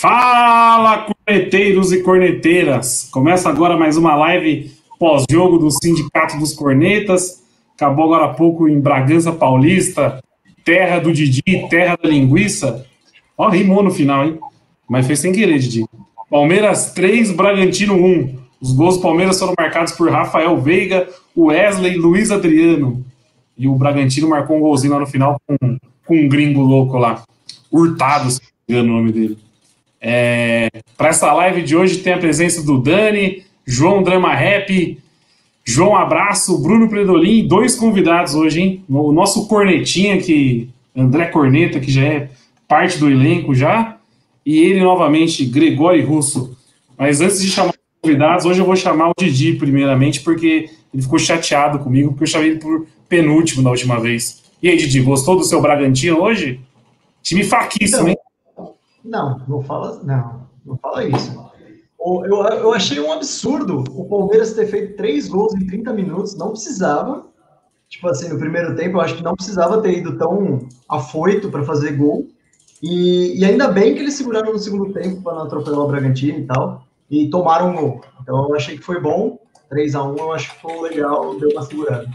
Fala, corneteiros e corneteiras! Começa agora mais uma live pós-jogo do Sindicato dos Cornetas. Acabou agora há pouco em Bragança Paulista, terra do Didi, terra da linguiça. Ó, rimou no final, hein? Mas fez sem querer, Didi. Palmeiras 3, Bragantino 1. Os gols do Palmeiras foram marcados por Rafael Veiga, Wesley e Luiz Adriano. E o Bragantino marcou um golzinho lá no final com, com um gringo louco lá. Hurtado, se não me engano o nome dele. É, Para essa live de hoje tem a presença do Dani, João Drama Rap, João Abraço, Bruno Predolin dois convidados hoje, hein? O nosso Cornetinha, que André Corneta, que já é parte do elenco já, e ele novamente, Gregório Russo. Mas antes de chamar os convidados, hoje eu vou chamar o Didi primeiramente, porque ele ficou chateado comigo, porque eu chamei ele por penúltimo na última vez. E aí, Didi, gostou do seu Bragantino hoje? Time fraquíssimo, hein? Não, não fala, não, não fala isso. Eu, eu achei um absurdo o Palmeiras ter feito três gols em 30 minutos, não precisava. Tipo assim, no primeiro tempo, eu acho que não precisava ter ido tão afoito para fazer gol. E, e, ainda bem que eles seguraram no segundo tempo para não atropelar o Bragantino e tal, e tomaram um gol. Então eu achei que foi bom. 3 a 1 eu acho que foi legal, deu uma segurada.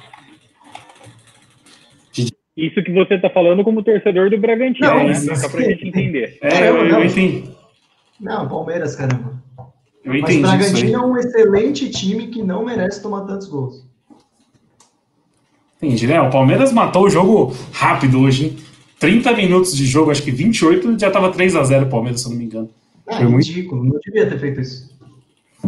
Isso que você está falando como torcedor do Bragantino, não, né? Só para a gente entender. É, eu, eu entendi. Não, Palmeiras, caramba. Eu entendi Mas o Bragantino é um excelente time que não merece tomar tantos gols. Entendi, né? O Palmeiras matou o jogo rápido hoje, hein? 30 minutos de jogo, acho que 28, já estava 3 a 0 o Palmeiras, se eu não me engano. É, Foi ridículo, muito... não devia ter feito isso.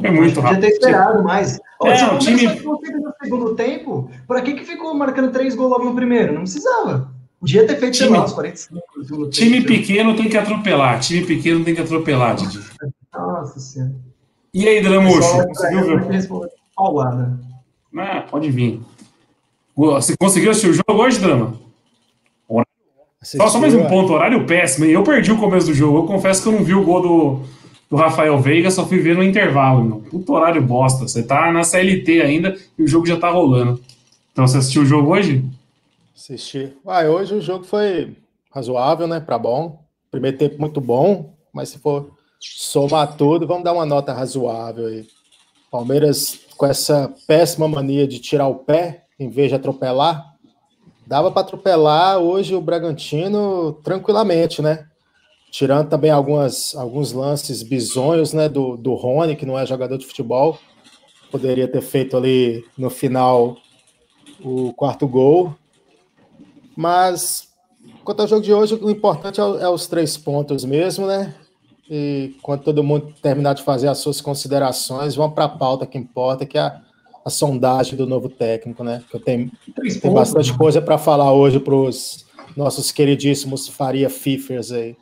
É muito rápido. Podia ter esperado mais. É, se o time... no segundo tempo, para que, que ficou marcando três gols logo no primeiro? Não precisava. Podia ter feito, time, lá, os 45 Time pequeno tem que atropelar. Time pequeno tem que atropelar, Didi. Nossa Senhora. E aí, Dramuxo? Conseguiu ver? Paulada. Ah, pode vir. Você conseguiu assistir o jogo hoje, Drama? Assistiu, só mais um ponto, horário péssimo. Eu perdi o começo do jogo. Eu confesso que eu não vi o gol do, do Rafael Veiga, só fui ver no intervalo. Meu. Puto horário bosta. Você tá na CLT ainda e o jogo já tá rolando. Então você assistiu o jogo hoje? Assisti. Ah, hoje o jogo foi razoável, né? Para bom. Primeiro tempo muito bom, mas se for somar tudo, vamos dar uma nota razoável aí. Palmeiras com essa péssima mania de tirar o pé em vez de atropelar. Dava para atropelar hoje o Bragantino tranquilamente, né? Tirando também algumas, alguns lances bizonhos, né, do, do Rony, que não é jogador de futebol, poderia ter feito ali no final o quarto gol, mas quanto ao jogo de hoje, o importante é, é os três pontos mesmo, né, e quando todo mundo terminar de fazer as suas considerações, vamos para a pauta que importa, que é a, a, sondagem do novo técnico, né, que eu tenho, tenho bastante coisa para falar hoje para os nossos queridíssimos Faria Fifers aí.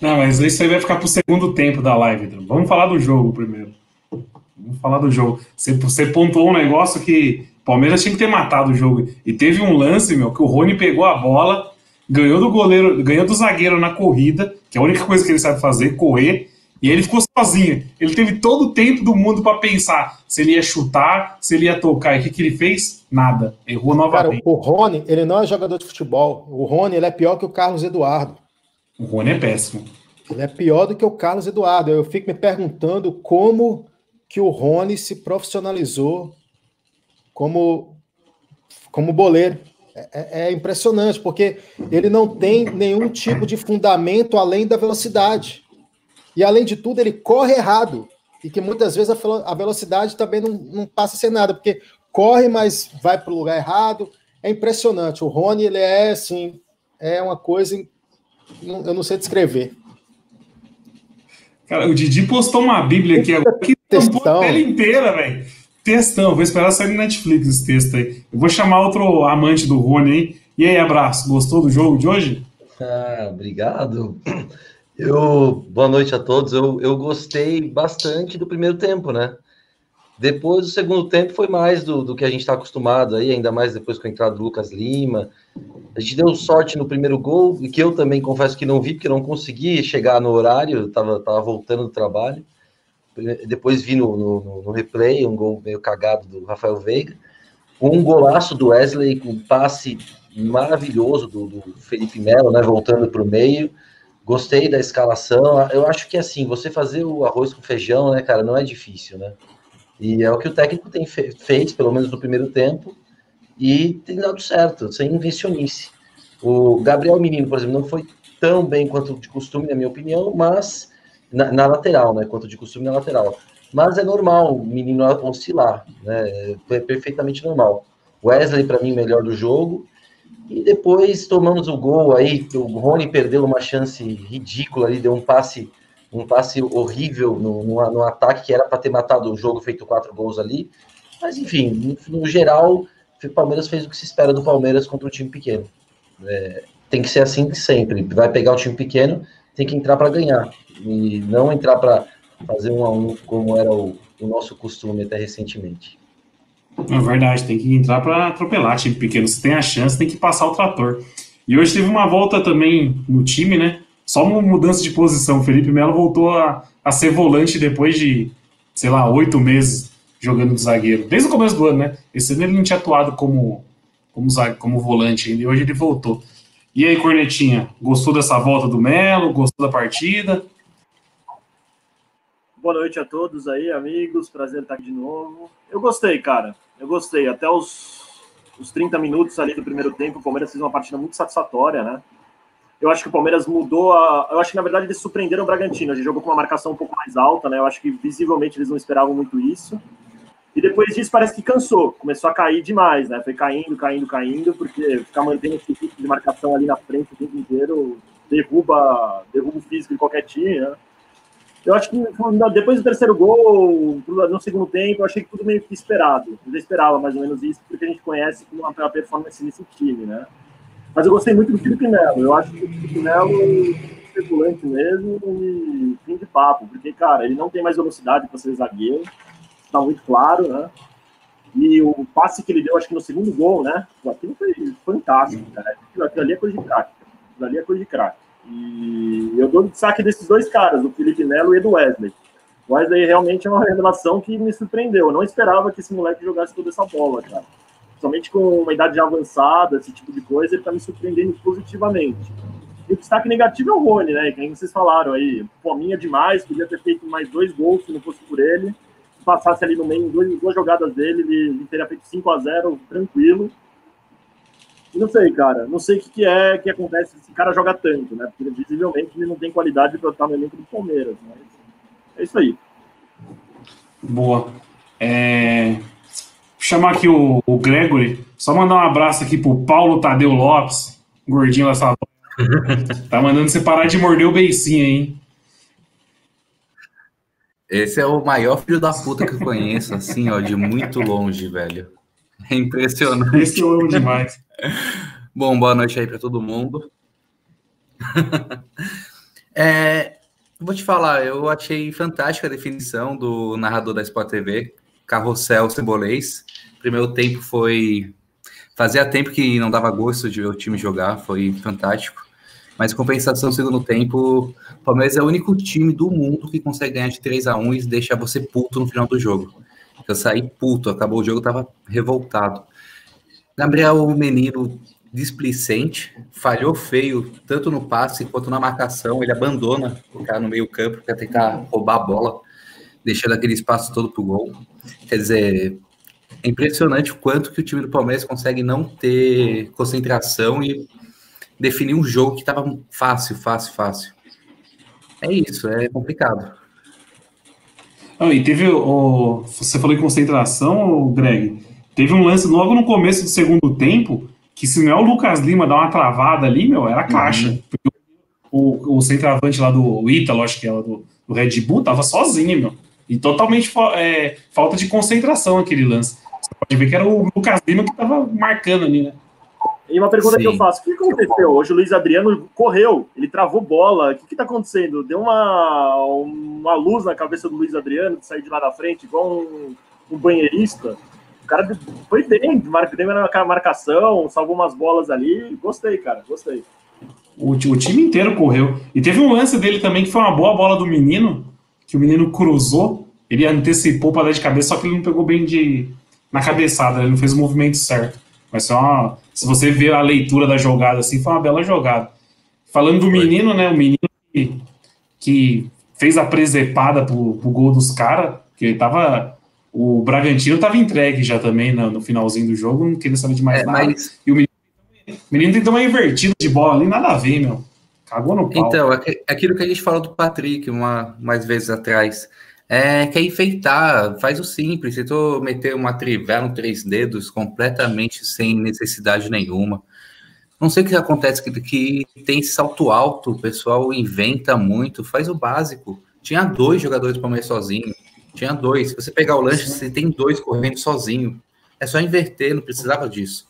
Não, mas isso aí vai ficar pro segundo tempo da live. Então. Vamos falar do jogo primeiro. Vamos falar do jogo. Você, você pontuou um negócio que o Palmeiras tinha que ter matado o jogo. E teve um lance, meu, que o Rony pegou a bola, ganhou do goleiro, ganhou do zagueiro na corrida, que é a única coisa que ele sabe fazer, correr, e ele ficou sozinho. Ele teve todo o tempo do mundo para pensar se ele ia chutar, se ele ia tocar. E o que, que ele fez? Nada. Errou novamente. Cara, o Rony, ele não é jogador de futebol. O Rony, ele é pior que o Carlos Eduardo. O Rony é péssimo. Ele é pior do que o Carlos Eduardo. Eu fico me perguntando como que o Rony se profissionalizou como, como boleiro. É, é, é impressionante, porque ele não tem nenhum tipo de fundamento além da velocidade. E além de tudo, ele corre errado. E que muitas vezes a velocidade também não, não passa a ser nada, porque corre, mas vai para o lugar errado. É impressionante. O Rony, ele é assim, é uma coisa eu não sei descrever. Cara, o Didi postou uma Bíblia aqui agora que tampou a tela inteira, velho. Textão, vou esperar sair no Netflix esse texto aí. Eu vou chamar outro amante do Rony aí. E aí, abraço, gostou do jogo de hoje? Ah, obrigado. Eu, boa noite a todos. Eu, eu gostei bastante do primeiro tempo, né? Depois, o segundo tempo foi mais do, do que a gente está acostumado aí, ainda mais depois com a entrada do Lucas Lima. A gente deu sorte no primeiro gol, e que eu também confesso que não vi, porque não consegui chegar no horário, estava tava voltando do trabalho. Depois vi no, no, no, replay um gol meio cagado do Rafael Veiga. Um golaço do Wesley com um passe maravilhoso do, do Felipe Melo, né? Voltando para o meio. Gostei da escalação. Eu acho que assim, você fazer o arroz com feijão, né, cara, não é difícil, né? E é o que o técnico tem fe feito, pelo menos no primeiro tempo, e tem dado certo, sem invencionice. O Gabriel Menino, por exemplo, não foi tão bem quanto de costume, na minha opinião, mas na, na lateral, né? Quanto de costume na lateral. Mas é normal o menino oscilar, né? É perfeitamente normal. Wesley, para mim, melhor do jogo. E depois tomamos o gol aí, o Rony perdeu uma chance ridícula ali, deu um passe um passe horrível no, no, no ataque que era para ter matado o jogo, feito quatro gols ali. Mas enfim, no, no, geral, o Palmeiras fez o que se espera do Palmeiras contra um time pequeno. É, tem que ser assim sempre. Vai pegar o time pequeno, tem que entrar para ganhar e não entrar para fazer um a um como era o, o nosso costume até recentemente. É verdade, tem que entrar para atropelar time pequeno. Se tem a chance, tem que passar o trator. E hoje teve uma volta também no time, né? Só uma mudança de posição. Felipe Melo voltou a, a ser volante depois de, sei lá, oito meses jogando de zagueiro. Desde o começo do ano, né? Esse ano ele não tinha atuado como, como, como volante ainda, e hoje ele voltou. E aí, Cornetinha, gostou dessa volta do Melo? Gostou da partida? Boa noite a todos aí, amigos. Prazer estar aqui de novo. Eu gostei, cara. Eu gostei. Até os, os 30 minutos ali do primeiro tempo, o Palmeiras fez uma partida muito satisfatória, né? Eu acho que o Palmeiras mudou a. Eu acho que, na verdade, eles surpreenderam o Bragantino. A gente jogou com uma marcação um pouco mais alta, né? Eu acho que visivelmente eles não esperavam muito isso. E depois disso parece que cansou, começou a cair demais, né? Foi caindo, caindo, caindo, porque ficar mantendo esse tipo de marcação ali na frente o tempo inteiro derruba, derruba o físico de qualquer time, né? Eu acho que depois do terceiro gol, no segundo tempo, eu achei que tudo meio que esperado. Eu já esperava mais ou menos isso, porque a gente conhece como uma performance nesse time, né? Mas eu gostei muito do Felipe Melo. Eu acho que o Felipe Melo é especulante mesmo e fim de papo, porque, cara, ele não tem mais velocidade para ser zagueiro, está muito claro, né? E o passe que ele deu, acho que no segundo gol, né? Aquilo foi fantástico, cara. Aquilo, aquilo ali é coisa de craque. Aquilo ali é coisa de craque. E eu dou destaque desses dois caras, do Felipe Melo e do Wesley. O Wesley realmente é uma revelação que me surpreendeu. Eu não esperava que esse moleque jogasse toda essa bola, cara somente com uma idade avançada, esse tipo de coisa, ele está me surpreendendo positivamente. E o destaque negativo é o Rony, né? Que vocês falaram aí, fominha demais, podia ter feito mais dois gols se não fosse por ele. Se passasse ali no meio, duas, duas jogadas dele, ele, ele teria feito 5 a 0 tranquilo. E não sei, cara, não sei o que, que é que acontece se esse cara joga tanto, né? Porque visivelmente ele não tem qualidade para estar no elenco do Palmeiras, mas é isso aí. Boa. É, chamar aqui o, o Gregory, só mandar um abraço aqui pro Paulo Tadeu Lopes, gordinho dessa. tá mandando você parar de morder o beicinho, hein? Esse é o maior filho da puta que eu conheço, assim, ó, de muito longe, velho. É impressionante. Esse eu amo demais. Bom, boa noite aí para todo mundo. é, vou te falar, eu achei fantástica a definição do narrador da Sport TV, Carrossel Cebolês. Primeiro tempo foi. Fazia tempo que não dava gosto de ver o time jogar, foi fantástico. Mas compensação, segundo tempo, o Palmeiras é o único time do mundo que consegue ganhar de 3 a 1 e deixar você puto no final do jogo. Eu saí puto, acabou o jogo, tava revoltado. Gabriel Menino displicente, falhou feio, tanto no passe quanto na marcação. Ele abandona o cara no meio-campo para tentar roubar a bola deixando aquele espaço todo para o gol. Quer dizer, é impressionante o quanto que o time do Palmeiras consegue não ter concentração e definir um jogo que estava fácil, fácil, fácil. É isso, é complicado. Ah, e teve o. Você falou em concentração, Greg. Teve um lance logo no começo do segundo tempo que se não é o Lucas Lima dar uma travada ali, meu, era caixa. Uhum. O, o centroavante lá do Ítalo, acho que era do, do Red Bull, tava sozinho, meu. E totalmente é, falta de concentração aquele lance. Você pode ver que era o Lucas Lima que estava marcando ali, né? E uma pergunta Sim. que eu faço: o que aconteceu? Hoje o Luiz Adriano correu, ele travou bola. O que está acontecendo? Deu uma, uma luz na cabeça do Luiz Adriano de sair de lá da frente, igual um, um banheirista. O cara foi bem, deu uma marcação, salvou umas bolas ali. Gostei, cara, gostei. O, o time inteiro correu. E teve um lance dele também que foi uma boa bola do menino, que o menino cruzou, ele antecipou para dar de cabeça, só que ele não pegou bem de na cabeçada, ele não fez o movimento certo. Mas uma, se você ver a leitura da jogada assim, foi uma bela jogada. Falando do menino, né? O menino que, que fez a presepada pro, pro gol dos caras, que ele tava. O Bragantino tava entregue já também no, no finalzinho do jogo, não queria saber de mais É, nada. mas O menino tentou uma invertida de bola ali, nada a ver, meu. Cagou no pau. Então, aqu- aquilo que a gente falou do Patrick uma, mais vezes atrás, é, quer enfeitar, faz o simples, tentou meter uma trivela, um três dedos, completamente sem necessidade nenhuma. Não sei o que acontece, que, que tem esse salto alto, o pessoal inventa muito, faz o básico. Tinha dois jogadores para Palmeiras sozinho, tinha dois. Se você pegar o lanche, você tem dois correndo sozinho. É só inverter, não precisava disso.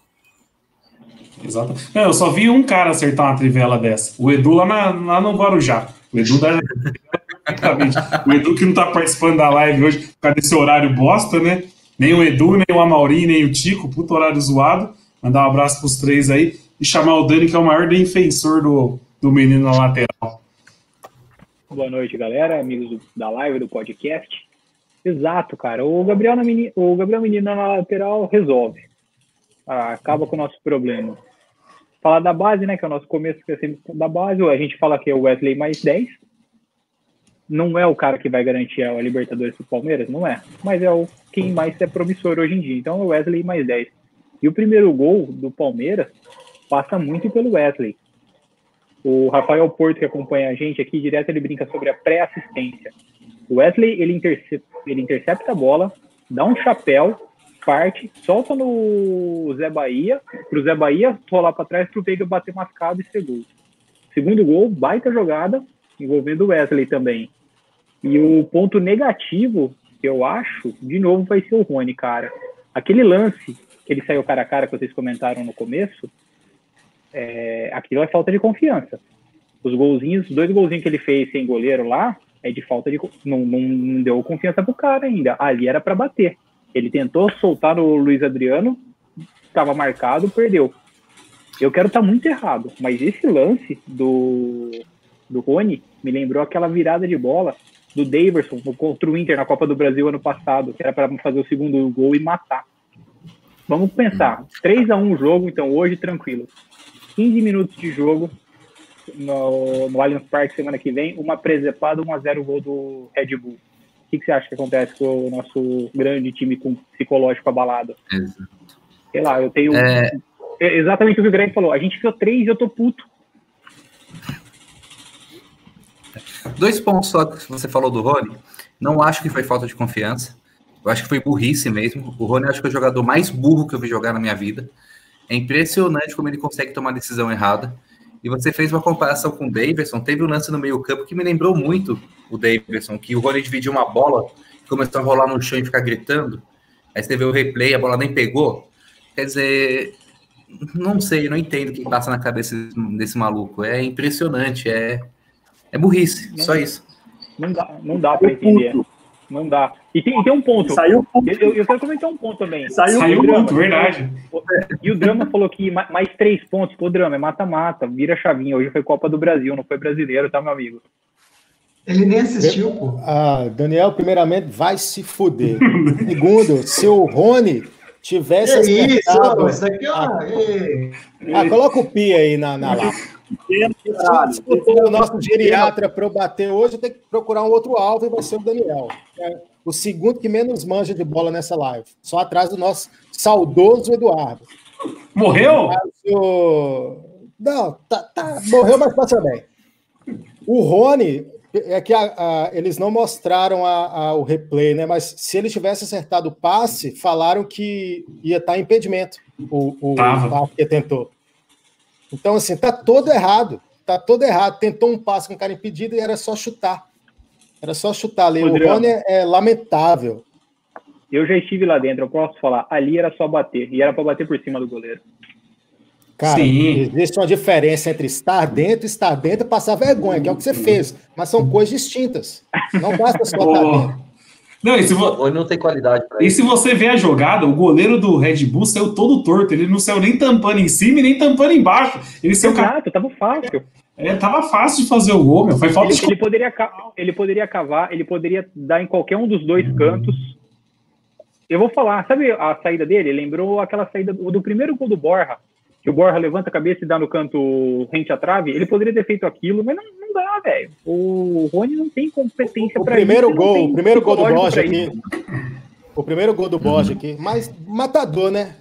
Exato. Não, eu só vi um cara acertar uma trivela dessa. O Edu lá, na- lá no Guarujá. O Edu da. O Edu que não tá participando da live hoje por causa desse horário bosta, né? Nem o Edu, nem o Amaury, nem o Tico, puto horário zoado. Mandar um abraço pros três aí e chamar o Dani, que é o maior defensor do, do menino na lateral. Boa noite, galera, amigos do- da live, do podcast. Exato, cara. O Gabriel, na meni- o Gabriel Menino na lateral resolve. Ah, acaba com o nosso problema. Falar da base, né? Que é o nosso começo que é sempre da base. A gente fala que é o Wesley mais 10. Não é o cara que vai garantir a Libertadores pro Palmeiras, não é. Mas é o quem mais é promissor hoje em dia. Então é o Wesley mais 10. E o primeiro gol do Palmeiras passa muito pelo Wesley. O Rafael Porto, que acompanha a gente aqui direto, ele brinca sobre a pré-assistência. O Wesley, ele, interce- ele intercepta a bola, dá um chapéu, parte, solta no Zé Bahia, pro Zé Bahia rolar para trás pro Veiga bater mascado e ser gol. Segundo gol, baita jogada, envolvendo o Wesley também. E o ponto negativo, que eu acho, de novo, vai ser o Rony, cara. Aquele lance que ele saiu cara a cara, que vocês comentaram no começo, é, aquilo é falta de confiança. Os golzinhos, os dois golzinhos que ele fez sem goleiro lá, é de falta de. Não, não, não deu confiança pro cara ainda. Ali era para bater. Ele tentou soltar o Luiz Adriano, estava marcado, perdeu. Eu quero estar muito errado, mas esse lance do, do Rony me lembrou aquela virada de bola do Daverson no- contra o Inter na Copa do Brasil ano passado, que era para fazer o segundo gol e matar. Vamos pensar, 3 a 1 o jogo, então hoje tranquilo. 15 minutos de jogo no, no Allianz Parque semana que vem, uma presepada, 1 a 0 gol do Red Bull. O que, que você acha que acontece com o nosso grande time com psicológico abalado? Exato. Sei lá, eu tenho. É. É exatamente o que o Greg falou. A gente fez três e eu tô puto. Dois pontos só que você falou do Rony. Não acho que foi falta de confiança. Eu acho que foi burrice mesmo. O Rony acho que é o jogador mais burro que eu vi jogar na minha vida. É impressionante como ele consegue tomar decisão errada. E você fez uma comparação com o Davidson. Teve um lance no meio-campo que me lembrou muito o Davidson, que o Rony dividiu uma bola, começou a rolar no chão e ficar gritando. Aí você vê o replay, a bola nem pegou. Quer dizer, não sei, não entendo o que passa na cabeça desse maluco. É impressionante, é, é burrice, Não. só isso. Não dá, não dá pra entender. Não dá. E tem, tem um ponto. Saiu puto. Eu, eu- quero comentar um ponto também. Saiu, Saiu Drama. muito, verdade. E o Drama falou que ma- mais três pontos. Pô, Drama, é mata-mata, vira chavinha. Hoje foi Copa do Brasil, não foi brasileiro, tá, meu amigo? Ele nem assistiu, pô. Ah, Daniel, primeiramente, vai se fuder. Segundo, se o Rony tivesse Que isso, acertado- isso aqui, ó. ei. Ah, coloca o pi aí na, na live. Se for o nosso geriatra para eu bater hoje, eu tenho que procurar um outro alvo e vai ser o Daniel. É o segundo que menos manja de bola nessa live. Só atrás do nosso saudoso Eduardo. Morreu? Não, tá, tá- morreu, mas passa bem. O Rony, é que a- a- eles não mostraram a- a- o replay, né? Mas se ele tivesse acertado o passe, falaram que ia estar impedimento o, o Tava. passe que tentou. Então, assim, tá todo errado. Tá todo errado. Tentou um passe com o cara impedido e era só chutar. Era só chutar ali. O Rodrigo. Rony é, é lamentável. Eu já estive lá dentro, eu posso falar. Ali era só bater. E era pra bater por cima do goleiro. Cara, Sim. existe uma diferença entre estar dentro e estar dentro e passar vergonha, que é o que você fez. Mas são coisas distintas. Não basta só estar Ô, dentro. Não, e se, vo- não tem qualidade para e isso. se você ver a jogada, o goleiro do Red Bull saiu todo torto. Ele não saiu nem tampando em cima e nem tampando embaixo. Ele saiu. ca- Exato, tava fácil. É, tava fácil de fazer o gol, meu. Foi falta Ele, de. ele poderia, ca- ele poderia cavar, ele poderia dar em qualquer um dos dois cantos. Eu vou falar, sabe a saída dele? Lembrou aquela saída do, do primeiro gol do Borja, que o Borja levanta a cabeça e dá no canto rente à trave. Ele poderia ter feito aquilo, mas não, não dá, velho. O Rony não tem competência para primeiro isso. não gol, tem o primeiro gol do Borja aqui. O primeiro gol do Borja aqui, mas matador, né?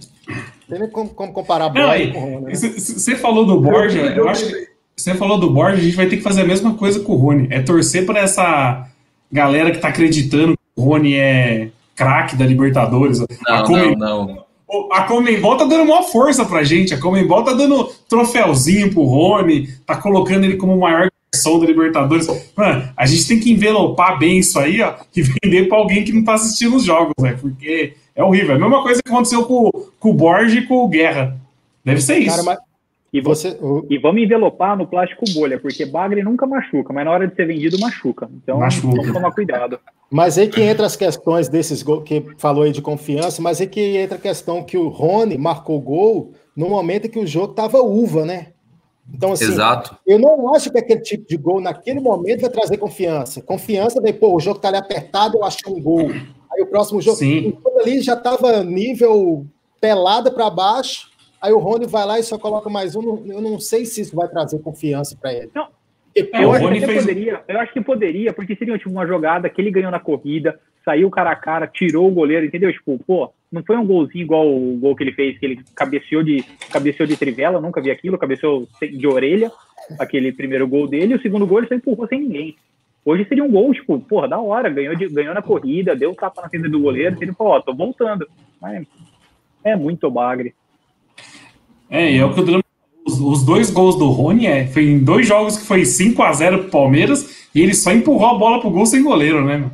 Tem nem como, como comparar Não, Borja com o Rony. né? Você falou do Borja, eu acho que você falou do Borja, a gente vai ter que fazer a mesma coisa com o Rony. É torcer para essa galera que tá acreditando que o Rony é craque da Libertadores. Não, não, não. A Comembol tá dando maior força pra gente. A Comembol tá dando troféuzinho pro Rony, tá colocando ele como o maior garçom da Libertadores. Mano, a gente tem que envelopar bem isso aí, ó, e vender pra alguém que não tá assistindo os jogos, né? Porque é horrível. É a mesma coisa que aconteceu com, com o Borja e com o Guerra. Deve ser isso. Cara, mas E, vo- você, o- e vamos envelopar no plástico bolha, porque bagre nunca machuca, mas na hora de ser vendido machuca. Então Machuca. vamos tomar cuidado. Mas aí que entra as questões desses gols que falou aí de confiança, mas aí que entra a questão que o Rony marcou gol no momento em que o jogo tava uva, né? Então, assim, Exato. eu não acho que aquele tipo de gol naquele momento vai trazer confiança. Confiança daí, pô, o jogo tá ali apertado, eu achei um gol. Aí o próximo jogo, Sim. ali já tava nível pelada para baixo. Aí o Rony vai lá e só coloca mais um. Eu não sei se isso vai trazer confiança para ele. Não. É, eu acho que fez- poderia, eu acho que poderia, porque seria tipo uma jogada que ele ganhou na corrida, saiu cara a cara, tirou o goleiro, entendeu? Tipo, pô, não foi um golzinho igual o gol que ele fez, que ele cabeceou de cabeceou de trivela, nunca vi aquilo, cabeceou de orelha, aquele primeiro gol dele, e o segundo gol ele só empurrou sem ninguém. Hoje seria um gol, tipo, porra, da hora, ganhou, de- ganhou na corrida, deu um tapa na frente do goleiro, ele falou, ó, tô voltando. Mas é muito bagre. É, e é o que o Drama os, os dois gols do Rony é, foi em dois jogos que foi 5 a 0 pro Palmeiras e ele só empurrou a bola pro gol sem goleiro, né?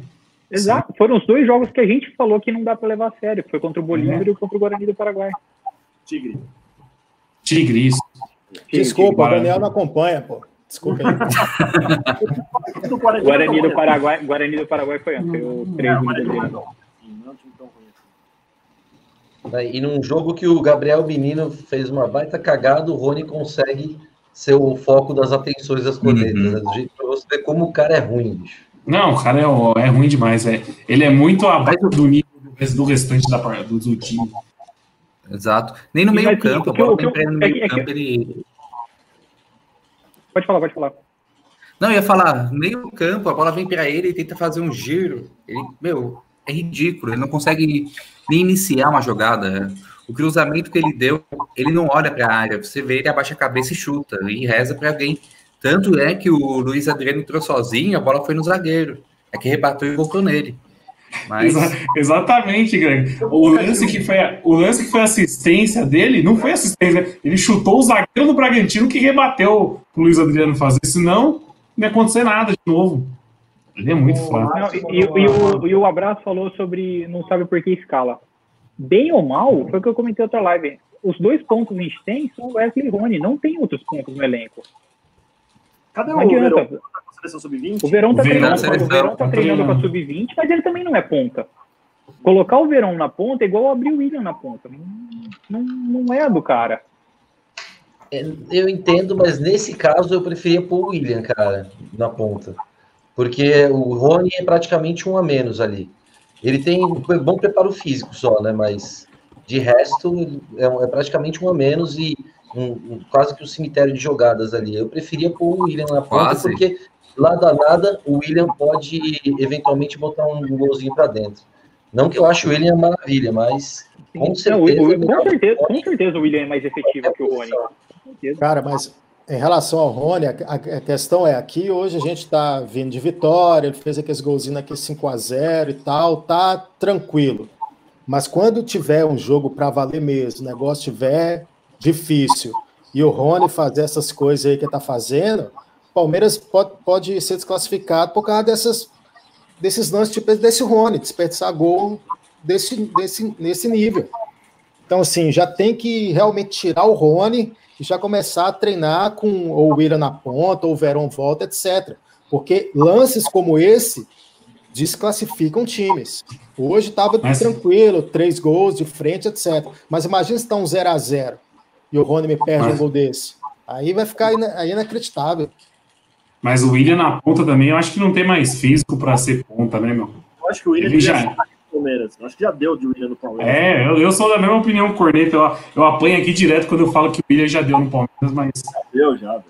Exato. Foram os dois jogos que a gente falou que não dá pra levar a sério. Foi contra o Bolívar É. e contra o Guarani do Paraguai. Tigre. Tigre, isso. Desculpa, o. Daniel não acompanha, pô. Desculpa aí. Guarani, do. Paraguai, Guarani do Paraguai foi ontem, o 3 É, do Guarani Gabriel. não. Sim, não é um time tão conhecido. Né? E num jogo que o Gabriel Menino fez uma baita cagada, o Rony consegue ser o foco das atenções das cornetas. Uhum. Né? Do jeito pra você ver como o cara é ruim, bicho. Não, o cara é, é ruim demais. É. Ele é muito abaixo do nível do res- do restante da, do, do time. Exato. Nem no meio vai ter- campo, a o que eu- bola o que vem eu- pra ele no é é ele. Pode falar, pode falar. Não, eu ia falar, meio campo, a bola vem pra ele e tenta fazer um giro. Ele, meu, é ridículo, ele não consegue nem iniciar uma jogada. O cruzamento que ele deu, ele não olha para a área. Você vê, ele abaixa a cabeça e chuta, e reza para alguém. Tanto é que o Luiz Adriano entrou sozinho, a bola foi no zagueiro. É que rebateu e voltou nele. Mas Exa- exatamente, Greg. O lance, que foi o lance que foi assistência dele, não foi assistência. Ele chutou o zagueiro do Bragantino que rebateu pro Luiz Adriano fazer. Senão, não ia acontecer nada de novo. Ele é muito. Não, e, o, e o Abraço falou sobre não sabe por que escala. Bem ou mal, foi o que eu comentei outra live. Os dois pontos que a gente tem são o Wesley e Rony, não tem outros pontos no elenco. Cadê Não o Verão? Tá com a seleção sub-20? O Verão tá O Verão treinando, na seleção, o Verão tá tá treinando com a treinando. sub-20, mas ele também não é ponta. Colocar o Verão na ponta é igual abrir o William na ponta. Não, não, é a do cara. É, Eu entendo, mas nesse caso eu preferia pôr o William, cara, na ponta. Porque o Rony é praticamente um a menos ali. Ele tem um bom preparo físico só, né? Mas de resto é, é praticamente um a menos e um, um- quase que um cemitério de jogadas ali. Eu preferia pôr o William na ponta, Quase. porque lá da nada o William pode eventualmente botar um golzinho para dentro. Não que eu ache o William maravilha, mas com Não, o- certeza. o- é com, certeza com certeza o William é mais efetivo que o Rony. certeza. Cara, mas em relação ao Rony, a, a- questão é, aqui hoje a gente tá vindo de vitória, ele fez aqueles golzinhos aqui 5 a 0 e tal, tá tranquilo. Mas quando tiver um jogo para valer mesmo, o negócio tiver difícil, e o Rony fazer essas coisas aí que ele tá fazendo, Palmeiras pode, pode ser desclassificado por causa dessas, desses lances tipo desse Rony, desperdiçar gol desse, desse, nesse nível. Então, assim, já tem que realmente tirar o Rony e já começar a treinar com o William na ponta, ou o Verón volta, etc. Porque lances como esse desclassificam times. Hoje estava Mas- tranquilo, três gols de frente, etc. Mas imagina se está um 0 a 0 e o Rony me perde Mas- um gol desse. Aí vai ficar ina- aí inacreditável. Mas o William na ponta também, eu acho que não tem mais físico pra ser ponta, né, meu? Eu acho que o William Ele já- Palmeiras. Eu acho que já deu de William no Palmeiras. É, eu, eu sou da mesma opinião, Corneta. Eu, eu apanho aqui direto quando eu falo que o William já deu no Palmeiras, mas. Deu já, velho.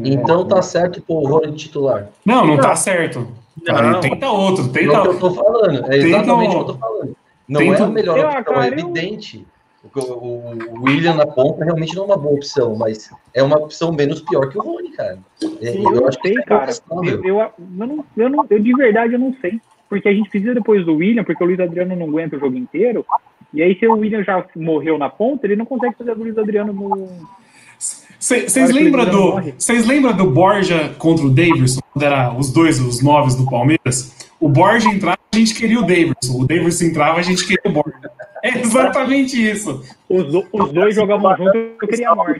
Então tá certo pôr o Rony de titular. Não, não tá certo. Não. Tenta outro, É tenta o que eu tô falando. É exatamente o que eu tô falando. Não tenta é a um- melhor Eu, opção, cara, é eu- evidente. O, o- o William na ponta realmente não é uma boa opção, mas é uma opção menos pior que o Rony, cara. É, Sim, eu não sei, que é cara. Eu, eu, eu não, eu não, eu de verdade eu não sei. Porque a gente precisa depois do William, porque o Luiz Adriano não aguenta o jogo inteiro. E aí, se o William já morreu na ponta, ele não consegue fazer o Luiz Adriano no. Vocês que lembram do, vocês lembram do Borja contra o Davidson? Quando era os dois, os noves do Palmeiras? O Borja entrava, a gente queria o Davidson. O Davidson entrava, a gente queria o Borja. É exatamente isso. Os, do- os dois jogavam junto, eu queria a morte.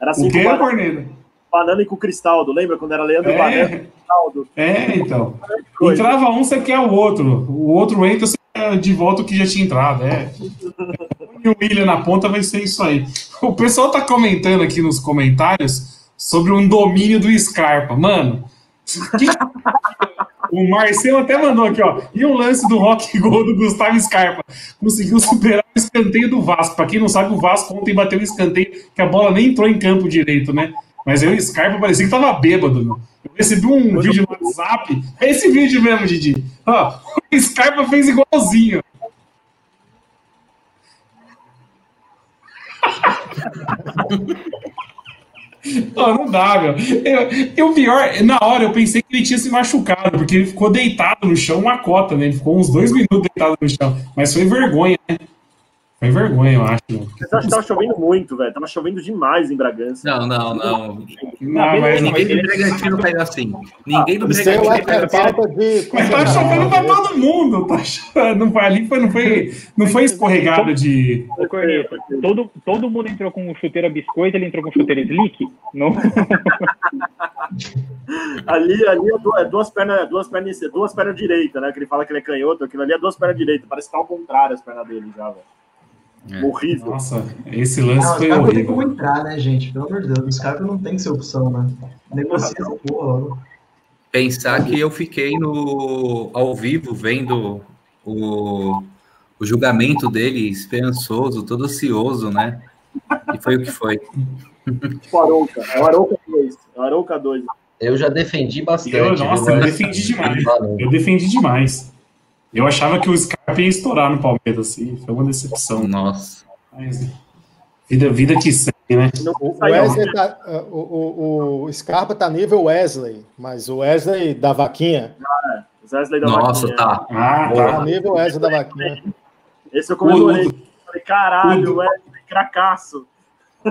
Era O assim que é, o Banana, Corneta? Banana e com o Cristaldo. Lembra quando era Leandro Banana e É, Cristaldo? é, então. Entrava um, você quer o outro. O outro entra, você quer de volta o que já tinha entrado. É. E o William na ponta vai ser isso aí. O pessoal tá comentando aqui nos comentários sobre um domínio do Scarpa. Mano, que- o Marcelo até mandou aqui, ó. E o lance do rock gol do Gustavo Scarpa? Conseguiu superar o escanteio do Vasco. Pra quem não sabe, o Vasco ontem bateu um escanteio que a bola nem entrou em campo direito, né? Mas aí o Scarpa parecia que tava bêbado, meu. Eu recebi um vídeo no WhatsApp. É esse vídeo mesmo, Didi. Ó, o Scarpa fez igualzinho. Ó, não dá, meu. Eu, eu, pior, na hora eu pensei que ele tinha se machucado, porque ele ficou deitado no chão, uma cota, né? Ele ficou uns dois minutos deitado no chão. Mas foi vergonha, né? Foi vergonha, eu acho. eu acho que tava chovendo muito, velho. Tava chovendo demais em Bragança. Não, não, não. Não, mas, Ninguém do Bragantino pega assim. Ninguém do eu Bragantino pega é assim. falta de. mas tá chovendo pra todo mundo. Tá. Não foi, ali foi, não, foi, não foi escorregado de. Todo, todo mundo entrou com chuteira biscoito, ele entrou com chuteira slick? Não. Ali, ali é é duas pernas, duas pernas, duas pernas direitas, né? Que ele fala que ele é canhoto, aquilo ali é duas pernas direitas. Parece que tá ao contrário as pernas dele já, velho. É. Horrível. Nossa, esse lance Não, foi não tem como horrível. entrar, né, gente? Pelo amor de Deus, os caras não tem que ser opção, né? Negocia essa porra. logo. Pensar que eu fiquei no ao vivo vendo o, o julgamento dele, esperançoso, todo ansioso, né? E foi o que foi. Tipo Arouca. É o Arouca 2. É o Arouca 2. Eu já defendi bastante. Eu, viu, nossa, eu mas- defendi demais. Eu defendi demais. Eu achava que o Scarpa ia estourar no Palmeiras, assim. Foi uma decepção. Nossa. Mas, vida, vida que segue, né? O. Wesley tá, o, o, o Scarpa tá nível Wesley, mas o Wesley da vaquinha Wesley da Nossa, Vaquinha. tá. Ah, tá tá. nível Wesley da vaquinha. Esse eu comemorei. O- Falei, caralho, o- Wesley, cracaço.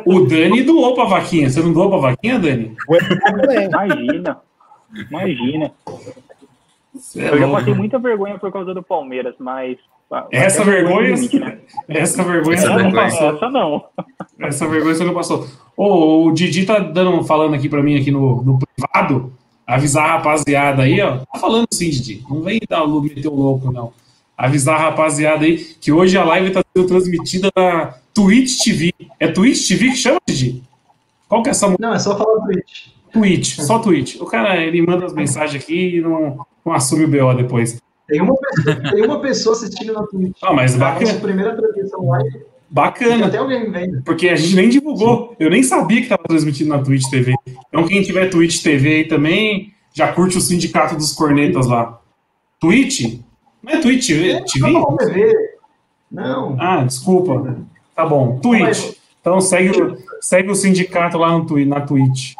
O Dani doou pra vaquinha. Você não doou pra vaquinha, Dani? Imagina. Imagina. É Eu já passei muita vergonha por causa do Palmeiras, mas. Essa até vergonha, limite, né? essa vergonha Essa você não vergonha. passou. Essa não. Essa vergonha você não passou. Ô, o Didi tá dando, falando aqui pra mim aqui no, no privado, avisar a rapaziada aí, ó. Tá falando sim, Didi. Não vem dar o meter o louco, não. Avisar a rapaziada aí que hoje a live tá sendo transmitida na Twitch TV. É Twitch TV que chama, Didi? Qual que é essa Não, é só falar Twitch. Twitch? Só Twitch. O cara, ele manda as mensagens aqui e não, não assume o BO depois. Tem uma pessoa, tem uma pessoa assistindo na Twitch. Ah, mas A nossa bacana. primeira transmissão live, Bacana. até alguém vendo. Porque a gente nem divulgou. Eu nem sabia que estava transmitindo na Twitch TV. Então, quem tiver Twitch TV aí também, já curte o Sindicato dos Cornetas lá. Twitch? Não é Twitch TV? Tá bom, TV. Não. Ah, desculpa. Tá bom. Twitch. Então, segue, o- segue o sindicato lá no, na Twitch.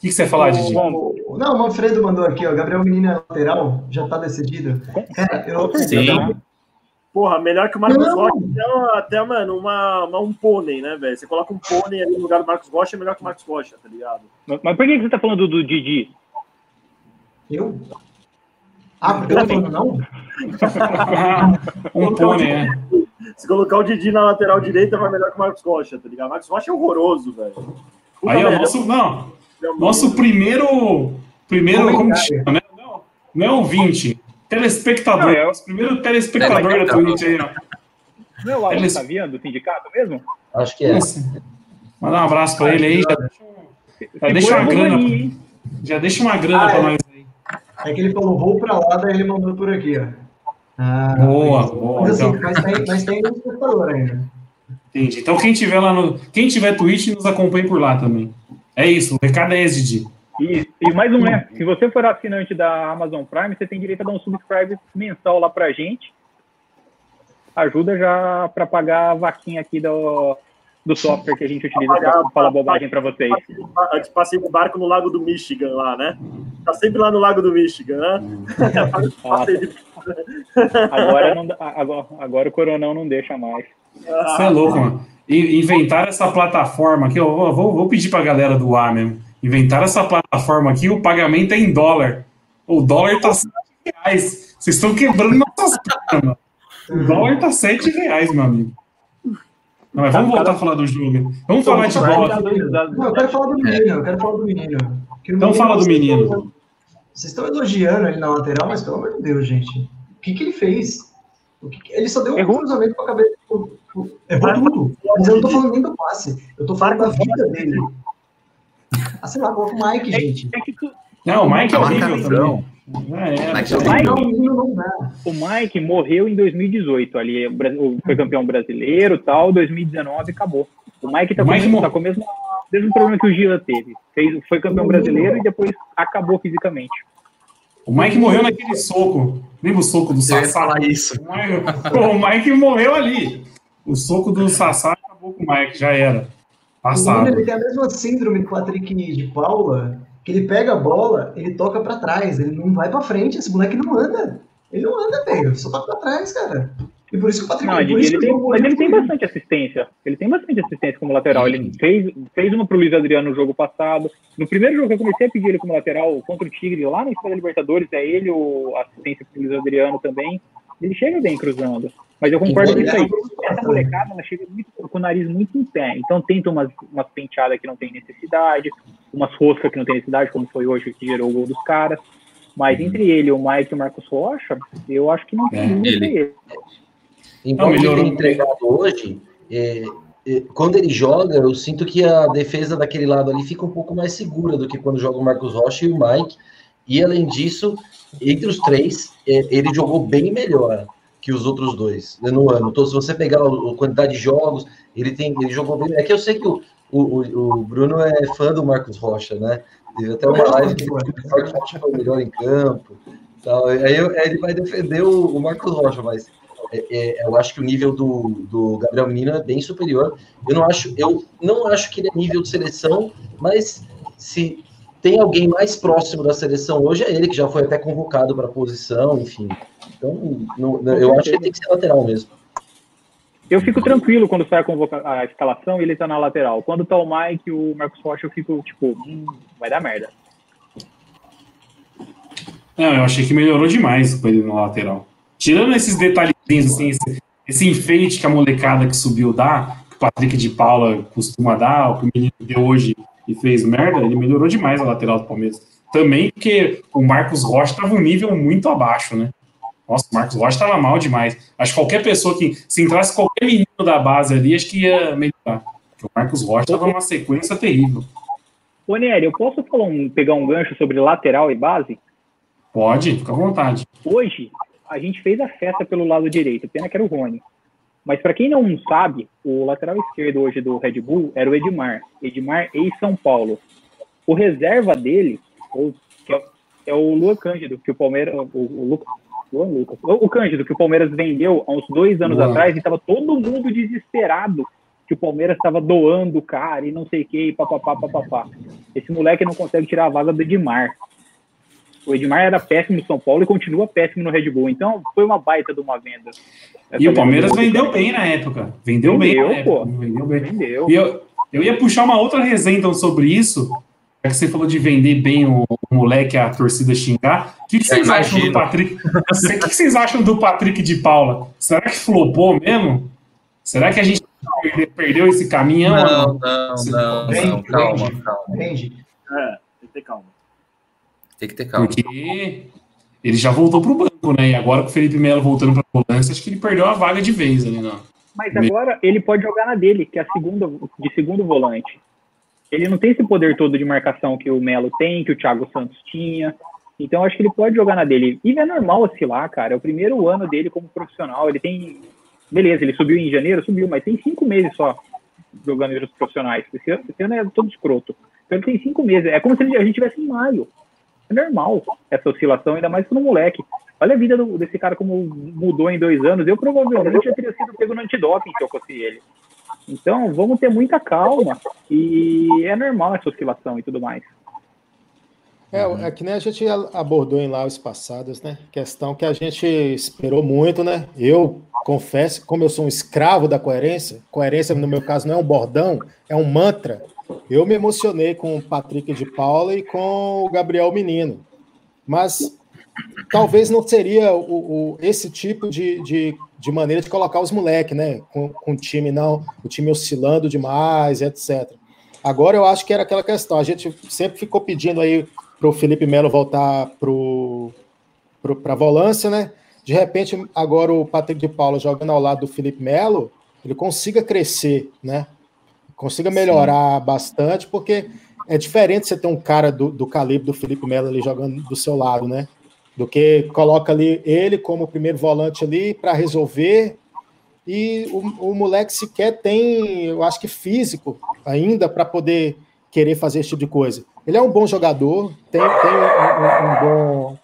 O que, que você ia falar, Didi? O- Não, o Manfredo mandou aqui, ó. Gabriel Menino é lateral, já tá decidido. Cara, eu. Sim. Porra, melhor que o Marcos Não. Rocha, até, até, mano, uma, uma- um pônei, né, velho? Você coloca um pônei ali no lugar do Marcos Rocha, é melhor que o Marcos Rocha, tá ligado? Mas mas por que que você tá falando do Didi? Eu? Ah, porque eu tô falando não? um pônei, é. Se colocar o Didi na lateral direita, vai melhor que o Marcos Rocha, tá ligado? O Marcos Rocha é horroroso, velho. Aí, ó, merda, nosso, não, nosso primeiro. Primeiro, como que chama, né? Não, não é ouvinte. Telespectador. Não, é o- Nosso primeiro telespectador da. Twitch aí, ó. Não é o Alan Eles- Savian do sindicato mesmo? Acho que é. Mandar um abraço pra ele aí. Já, deixa já deixa uma grana. Já deixa uma grana Ah, pra é. nós aí. É que ele falou, vou pra lá, daí ele mandou por aqui, ó. Ah, Boa, mas- boa, Mas, assim, então. mas tem, mas tem um espectador ainda. Entendi. Então quem tiver lá no. Quem tiver Twitch, nos acompanhe por lá também. É isso, o recado é esse, Didi. E, e mais um, né? Se você for assinante da Amazon Prime, você tem direito a dar um subscribe mensal lá pra gente. Ajuda já pra pagar a vaquinha aqui do, do software que a gente utiliza pra falar bobagem pra vocês. Antes passei o barco no lago do Michigan lá, né? Tá sempre lá no lago do Michigan, né? Passei de- Agora, não, agora, agora o Coronão não deixa mais. Você é louco, mano. Inventaram essa plataforma aqui, ó. Vou, vou- pedir pra galera do ar mesmo. Inventaram essa plataforma aqui, o pagamento é em dólar. O dólar tá 7 reais. Vocês estão quebrando nossas pernas, mano. O dólar tá 7 reais, meu amigo. Não, mas vamos voltar a falar do jogo. Vamos falar de bola. Não, eu quero falar do menino, eu quero falar do menino. Então fala do menino. Vocês estão elogiando ele na lateral, mas pelo amor de Deus, gente. O que, que ele fez? O que que- Ele só deu um cruzamento com a cabeça. Errou tudo. Mas eu não tô falando nem do passe. Eu tô falando da vida dele. Ah, sei lá, coloca o Mike, gente. É que tu- Não, o Mike é A horrível também. Já é. Mike- Não, o Mike morreu em 2018 ali, foi campeão brasileiro tal, 2019 acabou. O Mike tá, O com, Mike o mesmo- mor- tá com o mesmo, mesmo problema que o Gila teve. Fez, foi campeão brasileiro e depois acabou fisicamente. O Mike morreu naquele soco. Lembra o soco do Sassá? falar isso. O Mike, Pô, o Mike morreu ali. O soco do Sassá acabou com o Mike, já era. Passado. ele tem a mesma síndrome do Patrick de Paula, que ele pega a bola, ele toca pra trás, ele não vai pra frente, esse moleque não anda. Ele não anda, velho, só toca pra trás, cara. E por isso que o Patrick Não, ele, ele que tem, mas ele tem bastante assistência. Ele tem bastante assistência como lateral. Ele fez, fez uma pro Luiz Adriano no jogo passado. No primeiro jogo que eu comecei a pedir ele como lateral contra o Tigre, lá na Escola Libertadores, é ele o a assistência pro Luiz Adriano também. Ele chega bem cruzando. Mas eu concordo com isso aí. Essa molecada, ela chega muito, com o nariz muito em pé. Então tenta umas, umas penteadas que não tem necessidade, umas roscas que não tem necessidade, como foi hoje que gerou o gol dos caras. Mas entre ele, o Mike e o Marcos Rocha, eu acho que não tem É, dúvida ele. entre eles. Embora Não, ele melhorou tenha entregado hoje, é, é, quando ele joga, eu sinto que a defesa daquele lado ali fica um pouco mais segura do que quando joga o Marcos Rocha e o Mike. E além disso, entre os três, é, ele jogou bem melhor que os outros dois né, no ano. Então, se você pegar a quantidade de jogos, ele tem, ele jogou bem. É que eu sei que o, o, o- Bruno é fã do Marcos Rocha, né? Teve até uma live que o Marcos Rocha foi o melhor em campo. Eu- aí ele vai defender o, o Marcos Rocha, mas é, é, eu acho que o nível do, do Gabriel Menino é bem superior. Eu não acho, eu não acho que ele é nível de seleção, mas se tem alguém mais próximo da seleção hoje é ele que já foi até convocado para a posição, enfim. Então, não- não- eu acho que ele tem que ser lateral mesmo. Eu fico tranquilo quando sai a, convoca- a escalação e ele tá na lateral. Quando tá o Mike e o Marcos Rocha, eu fico tipo, hum, vai dar merda. Não, eu achei que melhorou demais com ele na lateral. Tirando esses detalhezinhos, assim, esse, esse enfeite que a molecada que subiu dá, que o Patrick de Paula costuma dar, o que o menino deu hoje e fez merda, ele melhorou demais a lateral do Palmeiras. Também porque o Marcos Rocha estava um nível muito abaixo, né? Nossa, o Marcos Rocha estava mal demais. Acho que qualquer pessoa que, se entrasse qualquer menino da base ali, acho que ia melhorar. Porque o Marcos Rocha estava numa sequência terrível. Ô, Nery, eu posso falar um, pegar um gancho sobre lateral e base? Pode, fica à vontade. Hoje, a gente fez a festa pelo lado direito, pena que era o Rony. Mas para quem não sabe, o lateral esquerdo hoje do Red Bull era o Edmar. Edmar ex-São Paulo. O reserva dele, ou, é, é o Luan Cândido, que o Palmeiras. O, o, Lu- Luan Lucas. O, o Cândido, que o Palmeiras vendeu há uns dois anos Luan. atrás e estava todo mundo desesperado que o Palmeiras estava doando o cara e não sei o que, e papapá, papapá. Esse moleque não consegue tirar a vaga do Edmar. O Edmar era péssimo no São Paulo e continua péssimo no Red Bull. Então foi uma baita de uma venda. E o Palmeiras Essa vendeu bem na época. Vendeu, bem Vendeu, época. pô. Vendeu bem. Vendeu. E eu, eu ia puxar uma outra resenha então, sobre isso, que você falou de vender bem o, o moleque, a torcida xingar. O que, que vocês acham do Patrick? O que, que vocês acham do Patrick de Paula? Será que flopou mesmo? Será que a gente perdeu esse caminho? Não, não, não, não, calma, calma. É, tem que ter calma. Tem que ter calma. Porque ele já voltou pro banco, né? E agora com o Felipe Melo voltando pra volância, acho que ele perdeu a vaga de vez ali, não. Mas agora ele pode jogar na dele, que é a segunda, de segundo volante. Ele não tem esse poder todo de marcação que o Melo tem, que o Thiago Santos tinha. Então acho que ele pode jogar na dele. E é normal oscilar, cara. É o primeiro ano dele como profissional. Ele tem. Beleza, ele subiu em janeiro, subiu, mas tem cinco meses só jogando entre os profissionais. Esse ano, esse ano é todo escroto. Então ele tem cinco meses. É como se a gente tivesse em maio. É normal essa oscilação, ainda mais para um moleque. Olha a vida do, desse cara como mudou em dois anos. Eu provavelmente já teria sido pego no antidoping se eu fosse ele. Então, vamos ter muita calma e é normal essa oscilação e tudo mais. É, é que nem a gente abordou em lives passadas, né? Questão que a gente esperou muito, né? Eu confesso, como eu sou um escravo da coerência, coerência no meu caso não é um bordão, é um mantra. Eu me emocionei com o Patrick de Paula e com o Gabriel Menino. Mas talvez não seria o, o esse tipo de, de, de, maneira de colocar os moleques, né? Com, com o time não, o time oscilando demais, etc. Agora eu acho que era aquela questão. A gente sempre ficou pedindo aí para o Felipe Melo voltar para a volância, né? De repente, agora o Patrick de Paula jogando ao lado do Felipe Melo, ele consiga crescer, né? Consiga melhorar Sim. bastante, porque é diferente você ter um cara do, do calibre do Felipe Melo ali jogando do seu lado, né? Do que coloca ali ele como primeiro volante ali para resolver. E o, o moleque sequer tem, eu acho que físico ainda para poder querer fazer esse tipo de coisa. Ele é um bom jogador, tem, tem um, um, um bom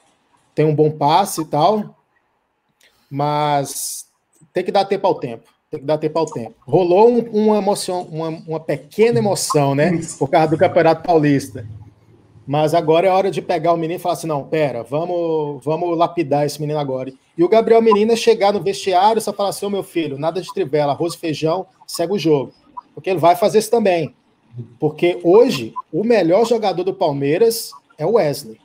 tem um bom passe e tal, mas tem que dar tempo ao tempo. Tem que dar tempo ao tempo. Rolou um, uma emoção, uma, uma pequena emoção, né? Por causa do Campeonato Paulista. Mas agora é hora de pegar o menino e falar assim: não, pera, vamos, vamos lapidar esse menino agora. E o Gabriel Menino é chegar no vestiário e só falar assim: ô meu filho, nada de trivela, arroz e feijão, segue o jogo. Porque ele vai fazer isso também. Porque hoje, o melhor jogador do Palmeiras é o Wesley.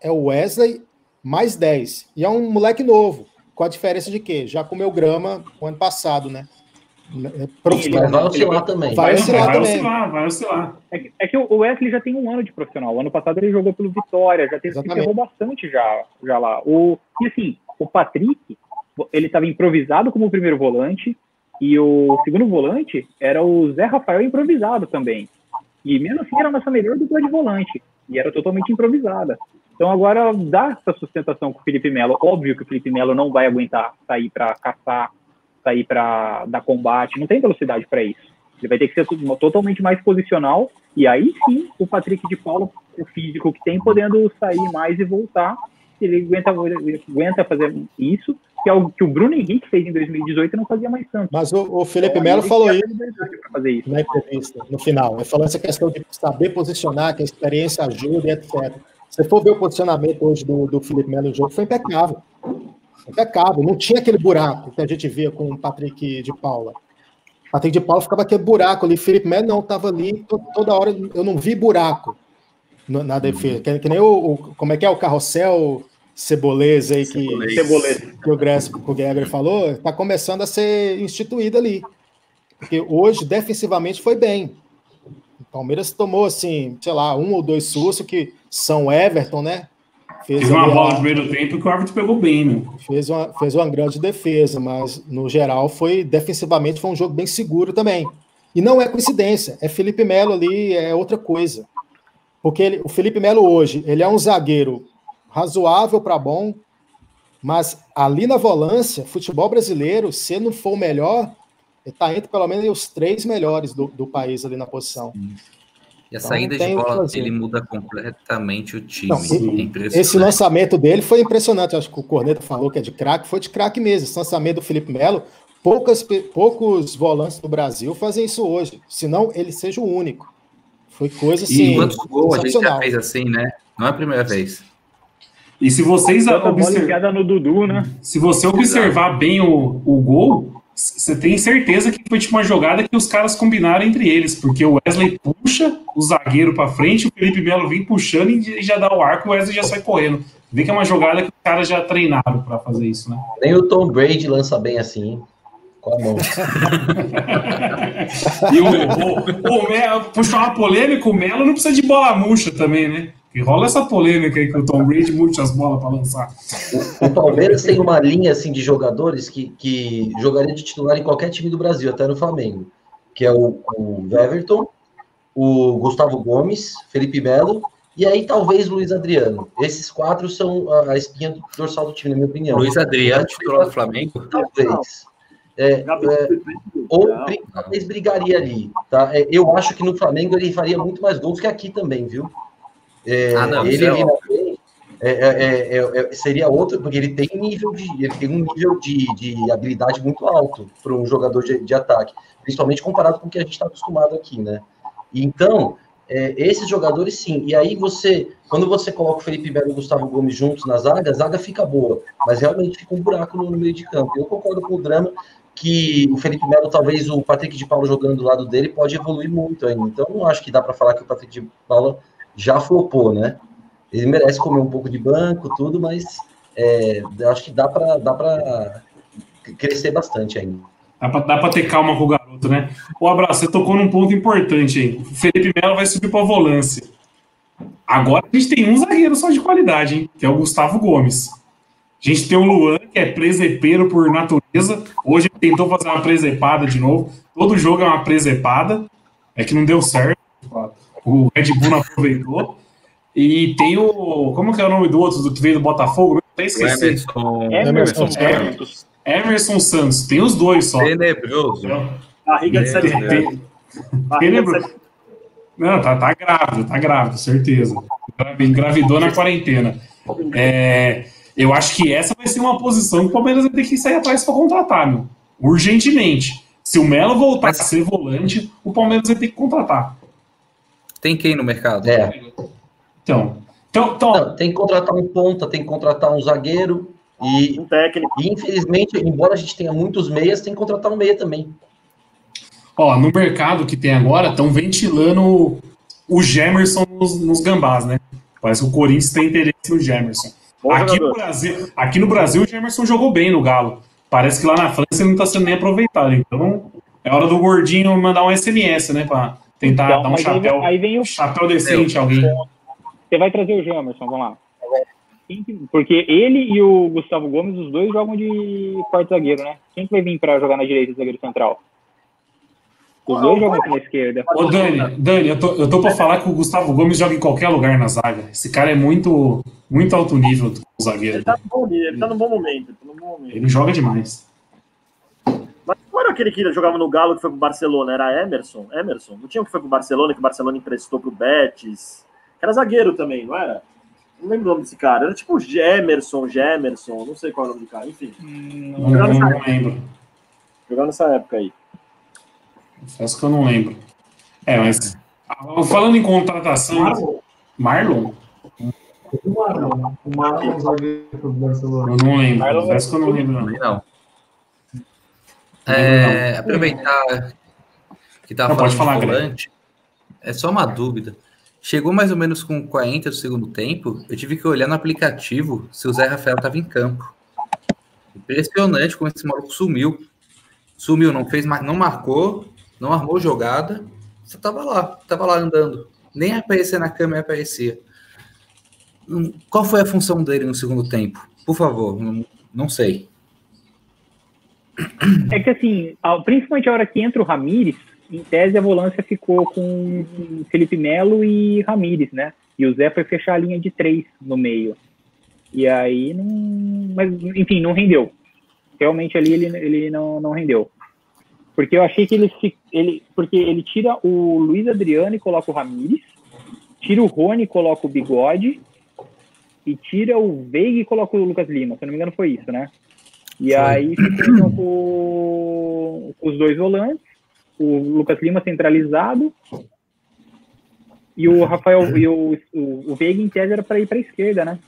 É o Wesley mais 10. E é um moleque novo. Com a diferença de que já comeu grama o ano passado, né? É profissional. Vai oscilar também. Vai oscilar, vai oscilar, vai oscilar. É que, é que, o Wesley já tem um ano de profissional. O ano passado ele jogou pelo Vitória, já teve errou bastante já, já lá. O, e assim, o Patrick, ele estava improvisado como primeiro volante, e o segundo volante era o Zé Rafael improvisado também. E mesmo assim era a nossa melhor dupla de volante. E era totalmente improvisada. Então agora dá essa sustentação com o Felipe Melo. Óbvio que o Felipe Melo não vai aguentar sair para caçar, sair para dar combate, não tem velocidade para isso. Ele vai ter que ser totalmente mais posicional e aí sim o Patrick de Paulo, o físico que tem, podendo sair mais e voltar. Ele aguenta, aguenta fazer isso, que é o que o Bruno Henrique fez em 2018 e não fazia mais tanto. Mas o, o Felipe então, Melo falou isso, isso na entrevista, no final. Ele falou essa questão de saber posicionar, que a experiência ajuda e etc. Se for ver o posicionamento hoje do, do Felipe Melo no jogo, foi impecável. Impecável. Não tinha aquele buraco que a gente via com o Patrick de Paula. O Patrick de Paula ficava aquele buraco ali. Felipe Melo não, estava ali toda hora. Eu não vi buraco na defesa. Que, que nem o, o, Como é que é o carrossel ceboleza aí que, Gresso, que o Gregor falou, está começando a ser instituído ali. Porque hoje, defensivamente, foi bem. O Palmeiras tomou, assim, sei lá, um ou dois sustos que são Everton, né? Fez uma bola no primeiro tempo que o árbitro pegou bem, né? Fez uma, fez uma grande defesa, mas no geral foi defensivamente foi um jogo bem seguro também. E não é coincidência, é Felipe Melo ali, é outra coisa. Porque ele, o Felipe Melo hoje, ele é um zagueiro razoável para bom, mas ali na volância, futebol brasileiro, se não for o melhor, ele está entre pelo menos os três melhores do, do país ali na posição. E a então, saída de bola dele muda completamente o time. Não, é esse lançamento dele foi impressionante. Acho que o Corneta falou que é de craque, foi de craque mesmo. Esse lançamento do Felipe Melo, poucas, poucos volantes do Brasil fazem isso hoje. Senão ele seja o único. Foi coisa assim. E quantos gols a gente já fez assim, né? Não é a primeira vez. E se vocês observar no Dudu, né? Se você observar bem o, o gol, você tem certeza que foi tipo uma jogada que os caras combinaram entre eles, porque o Wesley puxa o zagueiro para frente, o Felipe Melo vem puxando e já dá o arco, o Wesley já sai correndo. Vê que é uma jogada que os caras já treinaram para fazer isso, né? Nem o Tom Brady lança bem assim, com a mão. e o, o, o Melo, puxar uma polêmica, o Melo não precisa de bola murcha também, né? E rola essa polêmica aí que o Tom Brady murcha as bolas para lançar. O, o, Palmeiras tem uma linha assim de jogadores que, que jogaria de titular em qualquer time do Brasil, até no Flamengo, que é o, o Everton, o Gustavo Gomes, Felipe Melo e aí talvez Luiz Adriano. Esses quatro são a, a espinha dorsal do time, na minha opinião. Luiz Adriano, titular do Flamengo? Talvez. É, é, ou talvez brigaria ali. Tá? É, eu acho que no Flamengo ele faria muito mais gols que aqui também, viu? É, ah, não, ele é, é, é, seria outro, porque ele tem nível de, ele tem um nível de, de habilidade muito alto para um jogador de, de, ataque, principalmente comparado com o que a gente está acostumado aqui, né? Então, esses jogadores sim. E aí você, quando você coloca o Felipe Melo e o Gustavo Gomes juntos na zaga, a zaga fica boa, mas realmente fica um buraco no, meio de campo. Eu concordo com o drama que o Felipe Melo, talvez o Patrick de Paulo jogando do lado dele, pode evoluir muito ainda. Então, não acho que dá para falar que o Patrick de Paulo já flopou, né? Ele merece comer um pouco de banco, tudo, mas é, acho que dá para dá para crescer bastante ainda. Dá para ter calma com o garoto, né? O abraço, você tocou num ponto importante aí. O Felipe Melo vai subir para volância. Agora a gente tem um zagueiro só de qualidade, hein? Que é o Gustavo Gomes. A gente tem o Luan, que é presepeiro por natureza. Hoje ele tentou fazer uma presepada de novo. Todo jogo é uma presepada. É que não deu certo o Red Bull não aproveitou. E tem o. Como que é o nome do outro do que veio do Botafogo? Até esqueci. Emerson, Emerson, Santos. Emerson Santos. Tem os dois só. Tenebroso. Barriga de série Tenebroso. Não, tá, tá grávido, tá grávido, certeza. Engravidou na quarentena. É, eu acho que essa vai ser uma posição que o Palmeiras vai ter que sair atrás para contratar, meu. Urgentemente. Se o Melo voltar Mas... a ser volante, o Palmeiras vai ter que contratar. Tem quem no mercado? É. Então, então, então... Não, tem que contratar um ponta, tem que contratar um zagueiro e, um técnico. E, infelizmente, embora a gente tenha muitos meias, tem que contratar um meia também. Ó, no mercado que tem agora, estão ventilando o Gemerson nos, nos, gambás, né? Parece que o Corinthians tem interesse no Gemerson. aqui no, Brasil, aqui no Brasil, o Gemerson jogou bem no Galo. Parece que lá na França ele não está sendo nem aproveitado. Então, é hora do gordinho mandar um SMS, né? Pra, Tentar então, dar um chapéu, aí vem o... chapéu decente a alguém. Você vai trazer o Jamerson, vamos lá. Porque ele e o Gustavo Gomes, os dois jogam de quarto zagueiro, né? Quem que vai vir para jogar na direita do zagueiro central? Os dois jogam aqui na esquerda. Ô, Dani, Dani, eu tô, eu tô pra falar que o Gustavo Gomes joga em qualquer lugar na zaga. Esse cara é muito, muito alto nível do zagueiro. Ele tá no bom, ele tá no bom momento. Tá no bom momento. Ele joga demais. Mas qual era aquele que jogava no Galo que foi pro Barcelona? Era Emerson? Emerson? Não tinha um que foi pro Barcelona, que o Barcelona emprestou pro Betis? Era zagueiro também, não era? Não lembro o nome desse cara. Era tipo Gemerson, Gemerson, não sei qual é o nome do cara. Enfim. Hum, não, não, não lembro. Jogava nessa época aí. Confesso que eu não lembro. É, mas. Falando em contratação. Marlon? O Marlon. O Marlon zagueiro pro Barcelona. Eu não lembro. Confesso que eu não lembro, não. não. É, aproveitar que estava falando falar, de volante, é só uma dúvida. Chegou mais ou menos com 40 do segundo tempo, eu tive que olhar no aplicativo se o Zé Rafael estava em campo. Impressionante como esse maluco sumiu. Sumiu, não fez, não marcou, não armou jogada, só estava lá, estava lá andando. Nem aparecer na câmera aparecia. Hum, qual foi a função dele no segundo tempo? Por favor, não, não sei. É que assim, principalmente a hora que entra o Ramires, em tese a volância ficou com Felipe Melo e Ramires, né? E o Zé foi fechar a linha de três no meio. E aí não. Mas, enfim, não rendeu. Realmente ali ele, ele não, não rendeu. Porque eu achei que ele, ele. Porque ele tira o Luiz Adriano e coloca o Ramires, tira o Rony e coloca o Bigode, e tira o Veiga e coloca o Lucas Lima. Se eu não me engano, foi isso, né? E Foi. aí ficam com, os dois volantes, o Lucas Lima centralizado e o Rafael e o, o, o Veiga em tese era para ir para a esquerda, né?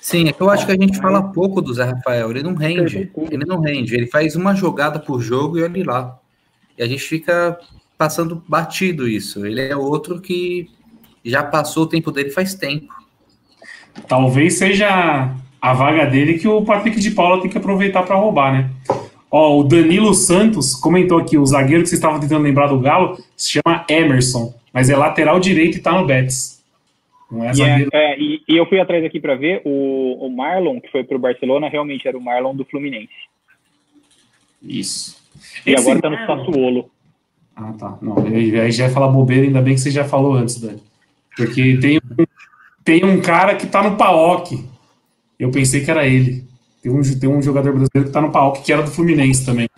Sim, é que eu acho que a gente fala pouco do Zé Rafael. Ele não rende. Ele não rende. Ele faz uma jogada por jogo e olha lá. E a gente fica passando batido isso. Ele é outro que já passou o tempo dele faz tempo. Talvez seja a vaga dele que o Patrick de Paula tem que aproveitar para roubar, né? Ó, o Danilo Santos comentou aqui, o zagueiro que vocês estavam tentando lembrar do Galo se chama Emerson, mas é lateral direito e tá no Betis. Não é zagueiro. É, é, e, e, eu fui atrás aqui para ver, o, o Marlon, que foi pro Barcelona, realmente era o Marlon do Fluminense. Isso. E Esse agora tá no Sassuolo. Ah, tá. Não, aí já ia falar bobeira, ainda bem que você já falou antes, Dani. Porque tem um, tem um cara que tá no PAOK. Eu pensei que era ele. Tem um, tem um jogador brasileiro que tá no PAOK, que era do Fluminense também.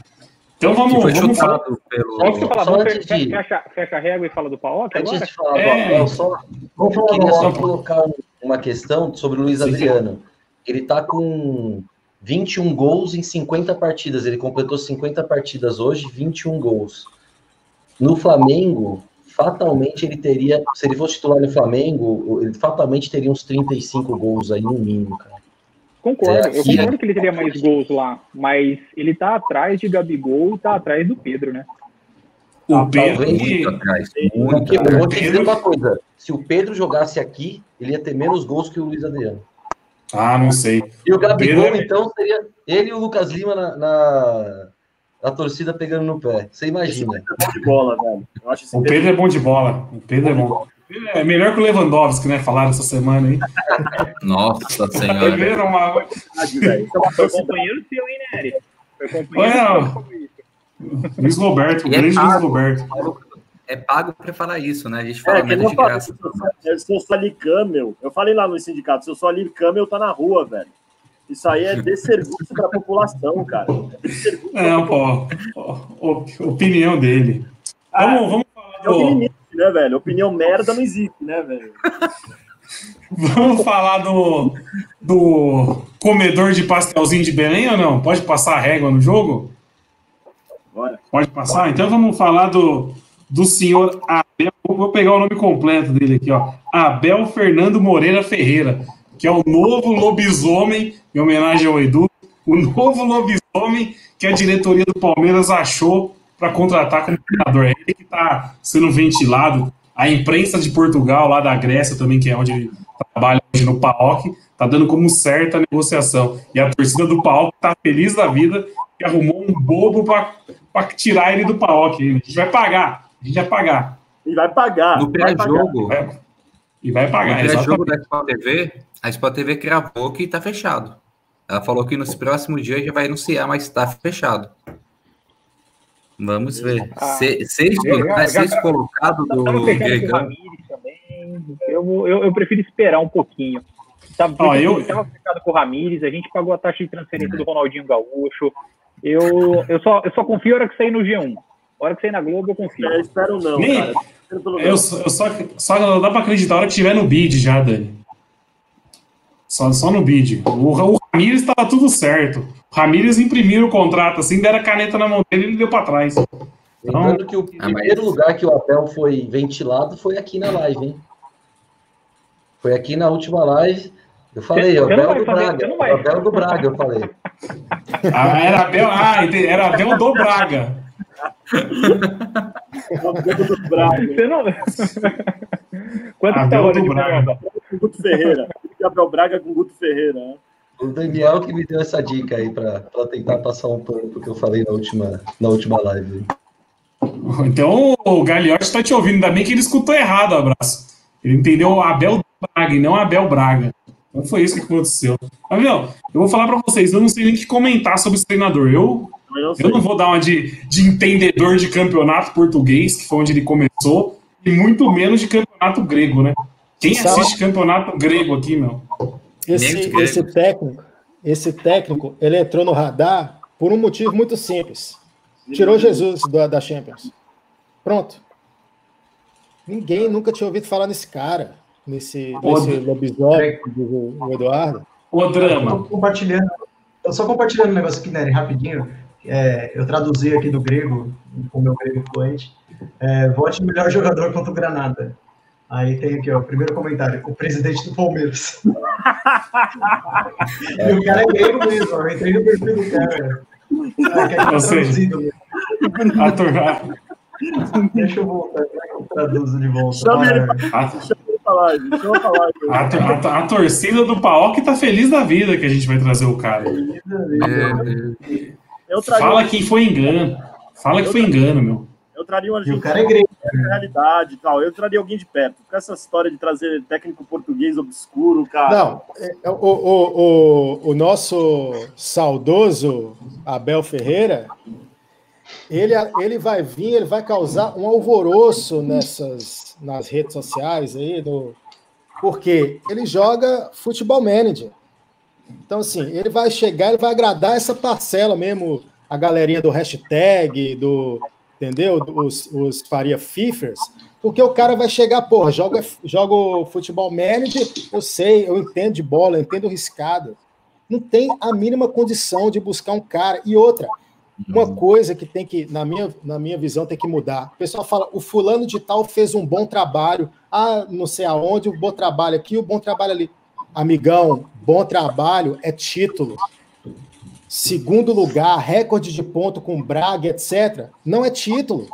Então vamos, vamos falar. Pelo... Posso falar? Só antes de... fecha, fecha a régua e fala do PAOK antes agora? De falar é... só, eu queria só colocar uma questão sobre o Luiz Sim. Adriano. Ele tá com 21 gols em 50 partidas. Ele completou 50 partidas hoje, 21 gols. No Flamengo, fatalmente ele teria, se ele fosse titular no Flamengo, ele fatalmente teria uns 35 gols aí no mínimo, cara. Concordo, eu concordo que ele teria mais gols lá, mas ele tá atrás de Gabigol e tá atrás do Pedro, né? O ah, Pedro muito atrás. Muito eu vou te dizer uma coisa: se o Pedro jogasse aqui, ele ia ter menos gols que o Luiz Adriano. Ah, não sei. E o Gabigol, Pedro... então, seria ele e o Lucas Lima na, na, a torcida pegando no pé. Você imagina. É bom de bola, velho. o Pedro é bom de bola. O Pedro é bom. É melhor que o Lewandowski, né? Falaram essa semana aí. Nossa senhora. Uma... Foi companheiro seu, hein, Nery? Foi companheiro Luiz Roberto, o é grande Luiz Roberto. É pago para falar isso, né? A gente fala é, menos de graça. Se eu sou ali Camel, eu falei lá no sindicato, se eu sou ali Camel, tá na rua, velho. Isso aí é desserviço para a população, cara. É Não, pô, opinião dele. Ah, vamos, vamos falar do... Opinião, né, velho? Opinião merda não existe, né, velho? Vamos falar do, do comedor de pastelzinho de Belém ou não? Pode passar a régua no jogo? Bora. Pode passar? Então vamos falar do, do senhor Abel. Vou pegar o nome completo dele aqui, ó. Abel Fernando Moreira Ferreira que é o novo lobisomem, em homenagem ao Edu, o novo lobisomem que a diretoria do Palmeiras achou para contratar como treinador. É ele que está sendo ventilado. A imprensa de Portugal, lá da Grécia também, que é onde ele trabalha hoje no PAOK, está dando como certa a negociação. E a torcida do PAOK está feliz da vida que arrumou um bobo para tirar ele do PAOK. A gente vai pagar. A gente vai pagar. E vai pagar. No pré-jogo. E vai pagar. No pré-jogo da Sport TV, a Sport TV gravou que está fechado. Ela falou que nos próximos dias já vai anunciar, mas está fechado. Vamos ver. Ah, se, seis, já, seis já, colocado do Gregão. Eu, eu, eu, prefiro esperar um pouquinho. Tava, ah, eu estava fechado com o Ramires, a gente pagou a taxa de transferência do Ronaldinho Gaúcho. Eu, eu, só, eu só confio na hora que sair no G1. A hora que sair na Globo, eu confio. É, espero não, Nem, cara. Eu, eu só, só dá para acreditar a hora que tiver no bid já, Dani. Só, só no bid. O, o Ramires estava tudo certo. O Ramires imprimiu o contrato, assim, deram a caneta na mão dele e ele deu para trás. Então... Lembrando que o ah, primeiro lugar que o Abel foi ventilado foi aqui na live, hein? Foi aqui na última live. Eu falei, o Abel do Braga. O Abel do Braga, eu falei. Ah, era Abel, ah, era Abel do Braga. Abel do Braga. Você não... Quanto Abel tá do Braga. Guto Ferreira. Gabriel Braga com Guto Ferreira. O Daniel que me deu essa dica aí para tentar passar um pano porque eu falei na última, na última live. Então o Gagliotti está te ouvindo, ainda bem que ele escutou errado, abraço. Ele entendeu Abel Braga e não Abel Braga. Então foi isso que aconteceu. Mas, meu, eu vou falar para vocês, eu não sei nem o que comentar sobre esse treinador. Eu, eu não vou dar uma de, de entendedor de campeonato português, que foi onde ele começou, e muito menos de campeonato grego, né? Quem assiste campeonato grego aqui, meu? Esse, esse técnico, esse técnico, ele entrou no radar por um motivo muito simples. Tirou Jesus da, da Champions. Pronto. Ninguém nunca tinha ouvido falar nesse cara, nesse, nesse lobisomem do Eduardo. O drama. Eu compartilhando, eu só compartilhando um negócio aqui, Nery, rapidinho. É, eu traduzi aqui do grego, com o meu grego fluente. É, vote melhor jogador contra o Granada. Aí tem aqui, ó, o primeiro comentário, o presidente do Palmeiras. E o cara é grego mesmo, eu entrei no perfil do cara. Ah, é Ou seja. A, Deixa eu voltar, é eu traduzo de volta? Chama ele pra live. a a a torcida do Paok tá feliz da vida que a gente vai trazer o cara. Eu traria, Fala que foi engano. Fala que foi engano, meu. eu traria um E o argentino cara é grego. Na realidade e tal. Eu traria alguém de perto. Com essa história de trazer técnico português obscuro, cara. Não, é, o, o, o, o nosso saudoso Abel Ferreira, ele, ele vai vir, ele vai causar um alvoroço nessas nas redes sociais aí, do, porque ele joga futebol manager. Então, assim, ele vai chegar, ele vai agradar essa parcela mesmo, a galerinha do hashtag, do, entendeu? Os, os Faria Fifers, porque o cara vai chegar, porra, joga, joga futebol manager, eu sei, eu entendo de bola, eu entendo riscado. Não tem a mínima condição de buscar um cara. E outra, uma coisa que tem que, na minha, na minha visão, tem que mudar. O pessoal fala, o fulano de tal fez um bom trabalho, ah, não sei aonde, o bom trabalho aqui, o bom trabalho ali. Amigão, bom trabalho é título. Segundo lugar, recorde de ponto com Braga, etc. Não é título.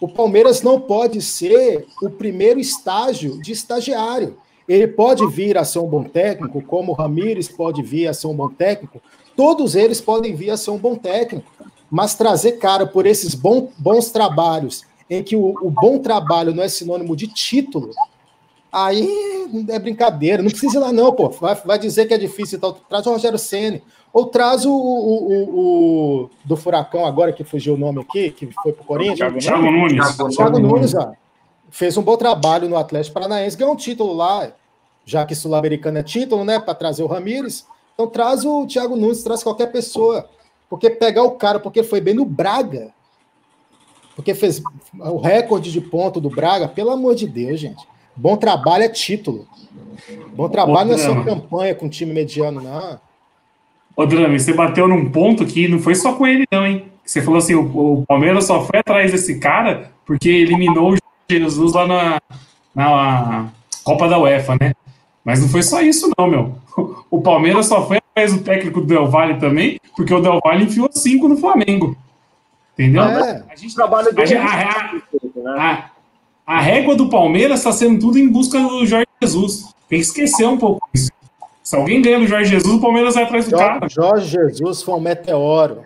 O Palmeiras não pode ser o primeiro estágio de estagiário. Ele pode vir a ser um bom técnico, como o Ramires pode vir a ser um bom técnico. Todos eles podem vir a ser um bom técnico. Mas trazer cara por esses bons trabalhos, em que o, o bom trabalho não é sinônimo de título, aí é brincadeira. Não precisa ir lá, não, pô. Vai, vai dizer que é difícil, então traz o Rogério Ceni Ou traz o, o, o- o do Furacão agora, que fugiu o nome aqui, que foi pro Corinthians. Thiago Nunes. Thiago Nunes, ó, fez um bom trabalho no Atlético Paranaense, ganhou um título lá, já que Sul-Americano é título, né, para trazer o Ramires. Então traz o Thiago Nunes, traz qualquer pessoa. Porque pegar o cara, porque foi bem no Braga, porque fez o recorde de ponto do Braga, pelo amor de Deus, gente. Bom trabalho é título. Bom trabalho não é só Drama. campanha com time mediano, não. Ô, Drame, você bateu num ponto que não foi só com ele, não, hein? Você falou assim: o, o Palmeiras só foi atrás desse cara porque eliminou o Jesus lá na, na Copa da UEFA, né? Mas não foi só isso, não, meu. O Palmeiras só foi atrás do técnico do Del Valle também, porque o Del Valle enfiou cinco no Flamengo. Entendeu? É. A gente, O trabalho a, dele gente- é a- né? a- a régua do Palmeiras está sendo tudo em busca do Jorge Jesus. Tem que esquecer um pouco isso. Se alguém ganha do Jorge Jesus, o Palmeiras vai atrás do cara. Jo- Jorge Jesus foi um meteoro.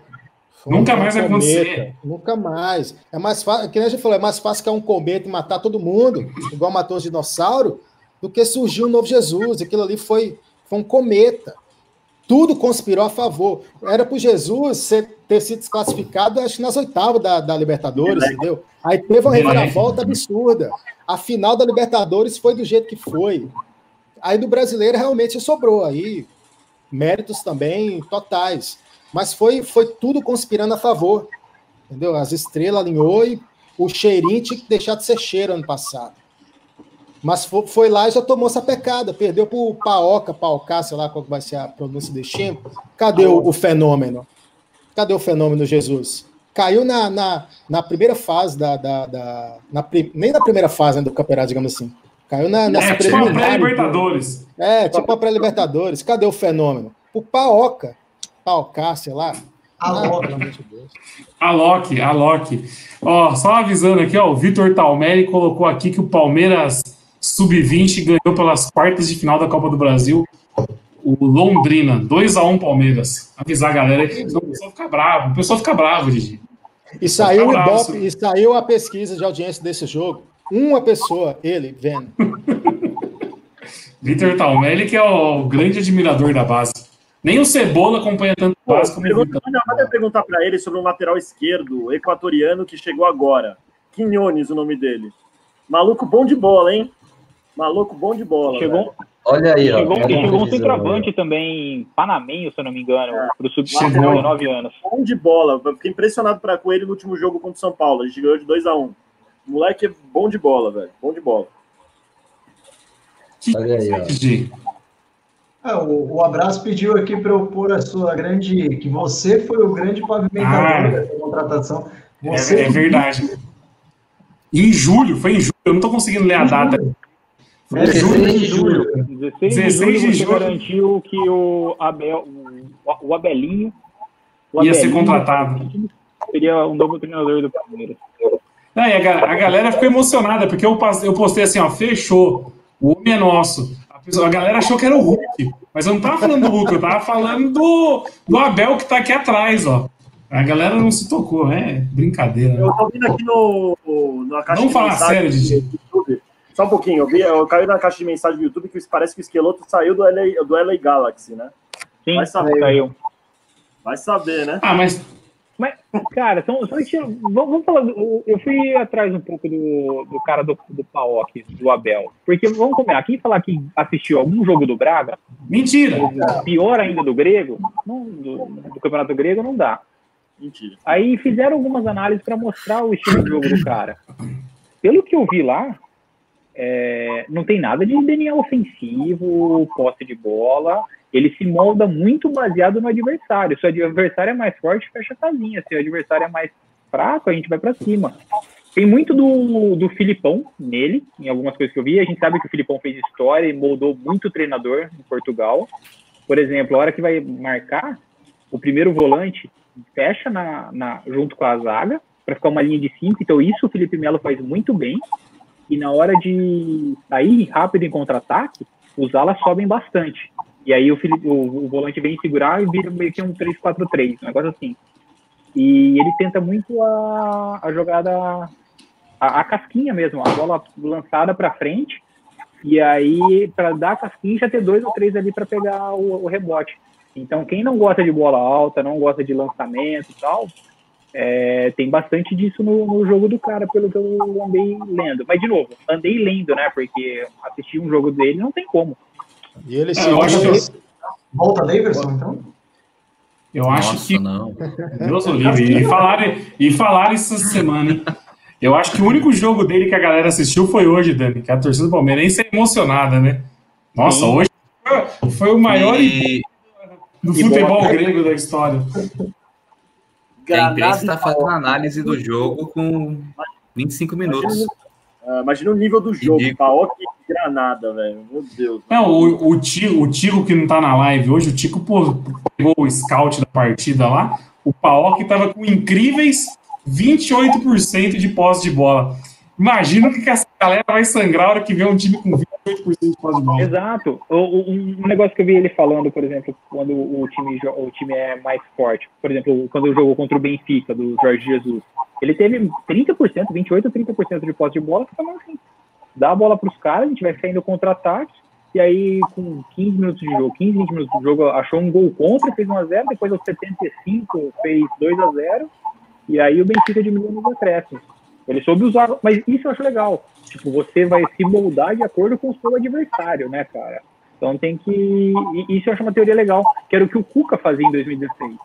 Foi Nunca um mais vai cometa. acontecer. Nunca mais. É mais fácil, que a gente falou, é mais fácil que um cometa e matar todo mundo, igual matou os dinossauros, do que surgir um novo Jesus. Aquilo ali foi, foi um cometa. Tudo conspirou a favor. Era para Jesus ser- ter sido desclassificado, acho que nas oitavas da, da Libertadores, entendeu? Aí teve uma reviravolta absurda. A final da Libertadores foi do jeito que foi. Aí do brasileiro realmente sobrou. Aí méritos também totais. Mas foi, foi tudo conspirando a favor. Entendeu? As estrelas alinhou e o cheirinho tinha que deixar de ser cheiro ano passado. Mas fo- foi, lá e já tomou essa pecada. Perdeu pro Paoca, Paocá, sei lá qual vai ser a pronúncia desse time. Cadê o, o fenômeno? Cadê o fenômeno Jesus? Caiu na, na, na primeira fase da. da, da- na nem na primeira fase né, do campeonato, digamos assim. Caiu na, nessa É, tipo a pré-Libertadores. é, tipo a pré-Libertadores. Cadê o fenômeno? O Paoca. Paocá, sei lá. Alô. Ah, pelo amor de Deus. Alok, Alok. Ó, só avisando aqui, ó, o Vitor Talmelli colocou aqui que o Palmeiras Sub-20 ganhou pelas quartas de final da Copa do Brasil o Londrina, 2x1 Palmeiras. Avisar a galera aí, senão o pessoal fica bravo. O pessoal fica bravo, Didi. E saiu o Ibope, e saiu a pesquisa de audiência desse jogo. Uma pessoa, ele, vendo. Vitor Talmelli, que é o grande admirador da base. Nem o Cebola acompanha tanto a base como o Vitor. manda perguntar para ele sobre um lateral esquerdo equatoriano que chegou agora. Quinones, o nome dele. Maluco bom de bola, hein? Maluco bom de bola. Chegou, velho. Olha aí, ó. chegou, a chegou um centroavante também, panamenho, se eu não me engano, É. pro Chegou. sub-19 anos. Bom de bola. Fiquei impressionado pra, com ele no último jogo contra o São Paulo. A gente ganhou de 2x1. O moleque é bom de bola, velho. Bom de bola. Olha aí, ó. Ah, o, o Abraço pediu aqui para eu pôr a sua grande. que você foi o grande pavimentador Ah. dessa contratação. É, Você é verdade. Em julho, foi em julho, eu não tô conseguindo ler a data. É, 16 de julho. 16, 16 de de julho você julho. garantiu que o Abel, o, o Abelinho, o Ia ser contratado. seria o novo treinador do Palmeiras. Não, e a, a galera ficou emocionada, porque eu, eu postei assim, ó, fechou. O homem é nosso. A, pessoa- a galera achou que era o Hulk. Mas eu não tava falando do Hulk, eu tava falando do, do Abel que tá aqui atrás, ó. A galera não se tocou, é brincadeira. né? Eu tô vendo aqui no, no- na caixa Vamos de falar mensagem sério, Didi. YouTube. Só um pouquinho, eu, vi, eu caí na caixa de mensagem do YouTube que parece que o esqueloto saiu do LA, do LA Galaxy, né? Sim, Vai saber. saiu. Vai saber, né? Ah, mas Mas, cara, são, são estilos- vamos, vamos falar. do- Eu fui atrás um pouco do, do cara do, do Paok, do Abel. Porque vamos combinar, quem falar que assistiu algum jogo do Braga, mentira. pior ainda do grego, não- do, do campeonato grego, não dá. Mentira. Aí fizeram algumas análises para mostrar o estilo de jogo do cara. Pelo que eu vi lá, é, não tem nada de DNA ofensivo, posse de bola. Ele se molda muito baseado no adversário. Se o adversário é mais forte, fecha a casinha. Se o adversário é mais fraco, a gente vai para cima. Tem muito do, do Filipão nele, em algumas coisas que eu vi. A gente sabe que o Filipão fez história e moldou muito treinador em Portugal. Por exemplo, a hora que vai marcar, o primeiro volante fecha na, na- junto com a zaga para ficar uma linha de cinco. Então isso o Felipe Melo faz muito bem. E na hora de sair rápido em contra-ataque, os alas sobem bastante. E aí o, o, o volante vem segurar e vira meio que um 3-4-3, um negócio assim. E ele tenta muito a, a jogada, a, a casquinha mesmo, a bola lançada para frente. E aí, para dar a casquinha, já ter dois ou três ali para pegar o, o rebote. Então, quem não gosta de bola alta, não gosta de lançamento e tal, é, tem bastante disso no, no jogo do cara, pelo que eu andei lendo. Mas, de novo, andei lendo, né? Porque assistir um jogo dele não tem como. E ele É, se eu acho que, Volta Daverson, então? eu acho Nossa, que não. Deus o livre. E falaram, e falaram isso essa semana, hein? Eu acho que o único jogo dele que a galera assistiu foi hoje, Dani, que a torcida do Palmeirense é emocionada, né? Nossa, Sim. hoje foi- o maior E do futebol grego da história. a imprensa está fazendo análise do jogo com 25 minutos. Ah, imagina o nível do jogo. Ridículo. Paok Granada, velho. Meu Deus. Não, o, o, Tico, o Tico que não tá na live hoje, o Tico pô, pegou o scout da partida lá, o Paok tava com incríveis 28% de posse de bola. Imagina o que, que essa galera vai sangrar a hora que vê um time com 28% de posse de bola. Exato. O- o- um negócio que eu vi ele falando, por exemplo, quando o time, o time é mais forte. Por exemplo, quando ele jogou contra o Benfica, do Jorge Jesus. Ele teve 30%, 28% ou 30% de posse de bola, que falando assim, dá a bola para os caras, a gente vai saindo contra-ataque, e aí com 15 minutos de jogo, 15, 20 minutos de jogo, achou um gol contra, fez 1x0, depois aos 75 fez 2x0, e aí o Benfica diminuiu nos acréscimos. Ele soube usar, mas isso eu acho legal. Tipo, você vai se moldar de acordo com o seu adversário, né, cara? Então tem que. Isso eu acho uma teoria legal, que era o que o Cuca fazia em 2016.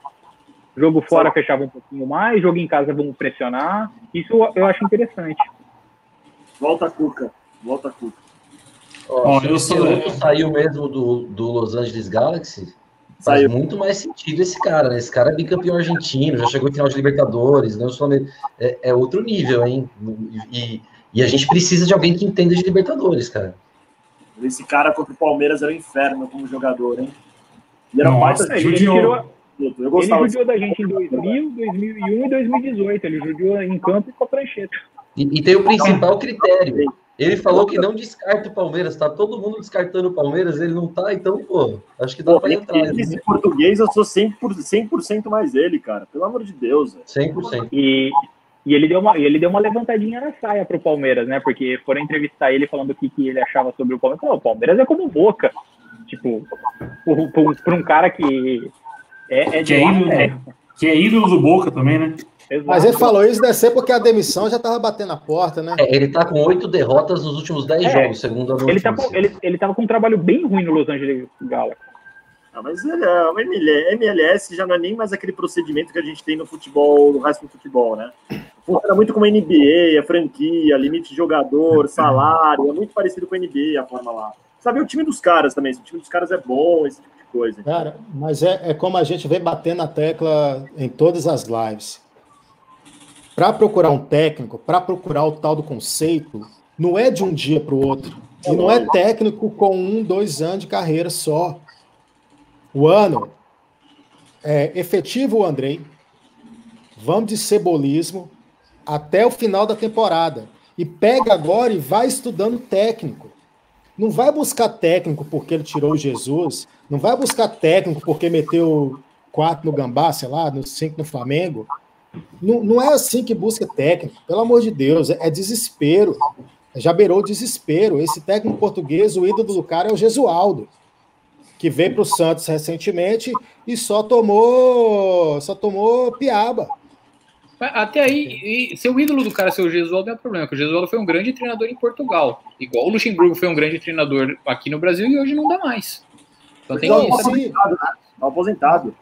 Jogo fora fechava um pouquinho mais, jogo em casa vamos pressionar. Isso eu acho interessante. Volta Cuca. Volta Cuca. Ó, Ó, eu o sou- saiu mesmo do, do Los Angeles Galaxy, faz Saiu. muito mais sentido esse cara, né? Esse cara é bicampeão argentino, já chegou em final de Libertadores, né? É, é outro nível, hein? E, e a gente precisa de alguém que entenda de Libertadores, cara. Esse cara contra o Palmeiras era um inferno como jogador, hein? E era um Nossa, baita Ele tirou, Eu ele gostava judiou da gente em 2000, 2001 e 2018. Ele judiou em campo e com a prancheta. E, e tem o principal critério. Ele falou que não descarta o Palmeiras, tá todo mundo descartando o Palmeiras, ele não tá, então, pô, acho que dá Pô, pra né? esse português eu sou 100%, 100 mais ele, cara. Pelo amor de Deus, velho. 100%. E, e ele, deu uma, ele deu uma levantadinha na saia pro Palmeiras, né? Porque foram entrevistar ele falando o que, que ele achava sobre o Palmeiras. Falou, o Palmeiras é como boca. Tipo, para um cara que é, é de Que é ídolo, é, que é ídolo do Boca também, né? Exato. Mas ele falou isso deve ser porque a demissão já tava batendo na porta, né? É, ele tá com oito derrotas nos últimos dez É. jogos, segundo a Ele, tá notícia. com, ele, ele tava com um trabalho bem ruim no Los Angeles Galaxy. Ah, mas ele é, o ML MLS já não é nem mais aquele procedimento que a gente tem no futebol, no resto do futebol, né? Funciona muito como a NBA, a franquia, limite de jogador, salário, é muito parecido com a NBA a forma lá. Sabe o time dos caras também, se o time dos caras é bom, esse tipo de coisa. Cara, mas é, é como a gente vem batendo na tecla em todas as lives. Para procurar um técnico, para procurar o tal do conceito, não é de um dia para o outro. E não é técnico com um, dois anos de carreira só. O ano é efetivo, Andrei. Vamos de cebolismo até o final da temporada. E pega agora e vai estudando técnico. Não vai buscar técnico porque ele tirou o Jesus. Não vai buscar técnico porque meteu quatro no Gambá, sei lá, no cinco no Flamengo. Não, não é assim que busca técnico. Pelo amor de Deus, é, é desespero. Já beirou desespero. Esse técnico português, o ídolo do cara é o Gesualdo, que veio para o Santos recentemente e só tomou, só tomou piaba. Até aí, e, ser o ídolo do cara ser o Gesualdo não é problema, porque o Gesualdo foi um grande treinador em Portugal. Igual o Luxemburgo foi um grande treinador aqui no Brasil e hoje não dá mais. Então tem que. Aposentado, né? Tá aposentado.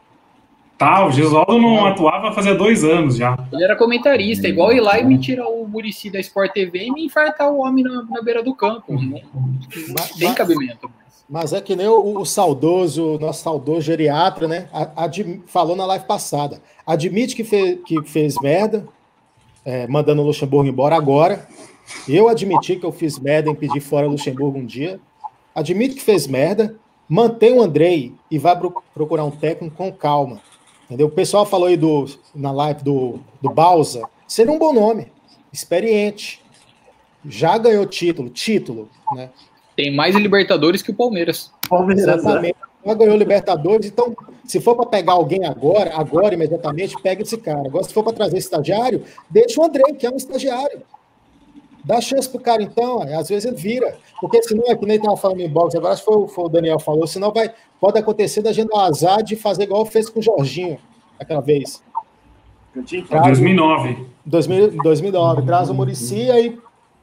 Tá, o Gesualdo não atuava fazia dois anos já. Ele era comentarista, igual ir lá e me tirar o Murici da Sport TV e me infartar o homem na, na beira do campo. Não, não tem cabimento. Mas é que nem o, o saudoso, nosso saudoso geriatra, né? Ad, falou na live passada. Admite que, fez, que fez merda, é, mandando o Luxemburgo embora agora. Eu admiti que eu fiz merda em pedir fora o Luxemburgo um dia. Admito que fez merda. Mantém o Andrei e vai procurar um técnico com calma. Entendeu? O pessoal falou aí do, na live do, do Balsa. Seria um bom nome. Experiente. Já ganhou título. Título, né? Tem mais Libertadores que o Palmeiras. Palmeiras né? Exatamente. Já ganhou Libertadores, então, se for para pegar alguém agora, agora imediatamente, pega esse cara. Agora, se for para trazer estagiário, deixa o André, que é um estagiário. Dá chance pro cara, então, às vezes ele vira. Porque senão, é que nem estava falando em boxe, agora acho que foi, foi, o Daniel falou, senão vai, pode acontecer da gente dar um azar de fazer igual fez com o Jorginho aquela vez. Traz, 2009. 2000, 2009. Traz o Murici e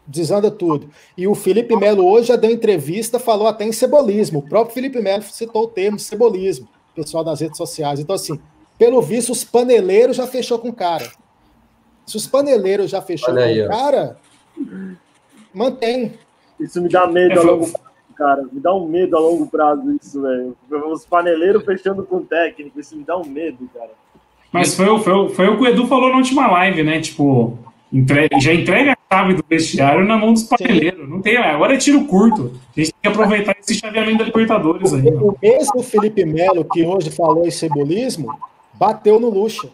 desanda tudo. E o Felipe Melo hoje já deu entrevista, falou até em cebolismo. O próprio Felipe Melo citou o termo cebolismo, pessoal das redes sociais. Então, assim, pelo visto, os paneleiros já fechou com o cara. Se os paneleiros já fechou Olha com o cara, mantém. Isso me dá medo a longo prazo, cara. Me dá um medo a longo prazo isso, velho. Os paneleiros fechando com o técnico, isso me dá um medo, cara. Mas foi, foi, foi o que o Edu falou na última live, né? Tipo, entrega, já entrega a chave do vestiário na mão dos paneleiros. Não tem, agora é tiro curto. A gente tem que aproveitar esse chaveamento da Libertadores aí. O mesmo Felipe Melo, que hoje falou em cebolismo, bateu no Lucha.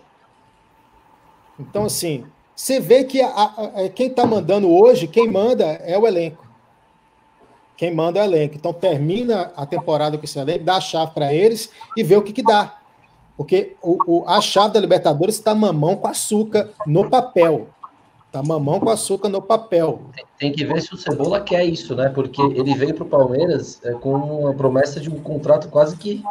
Então, assim, você vê que a, a, quem está mandando hoje, quem manda é o elenco. Quem manda é o elenco. Então termina a temporada com esse elenco, dá a chave para eles e vê o que, que dá. Porque o, o, a chave da Libertadores está mamão com açúcar no papel. Está mamão com açúcar no papel. Tem, que ver se o Cebola quer isso, né? Porque ele veio para o Palmeiras é, com a promessa de um contrato quase que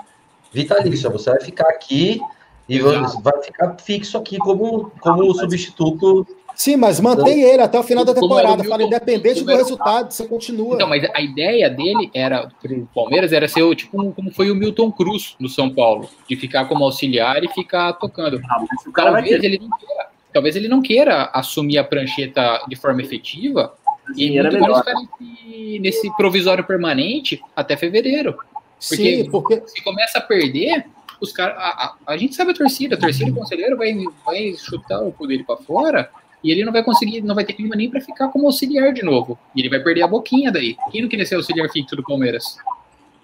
vitalício. Você vai ficar aqui e vai ficar fixo aqui como, como substituto. Sim, mas mantém ele até o final da temporada. Fala, independente do resultado, você continua. Então, mas a ideia dele era, o Palmeiras, era ser tipo como foi o Milton Cruz no São Paulo, de ficar como auxiliar e ficar tocando. Ah, talvez ele não queira, talvez ele não queira assumir a prancheta de forma efetiva e muito mais ficar nesse, nesse provisório permanente até fevereiro. Porque, Sim, porque se começa a perder, os caras. A, a, a, gente sabe a torcida, a torcida do conselheiro vai, vai chutar o poder para fora e ele não vai conseguir, não vai ter clima nem para ficar como auxiliar de novo. E ele vai perder a boquinha daí. Quem não queria ser auxiliar fixo do Palmeiras?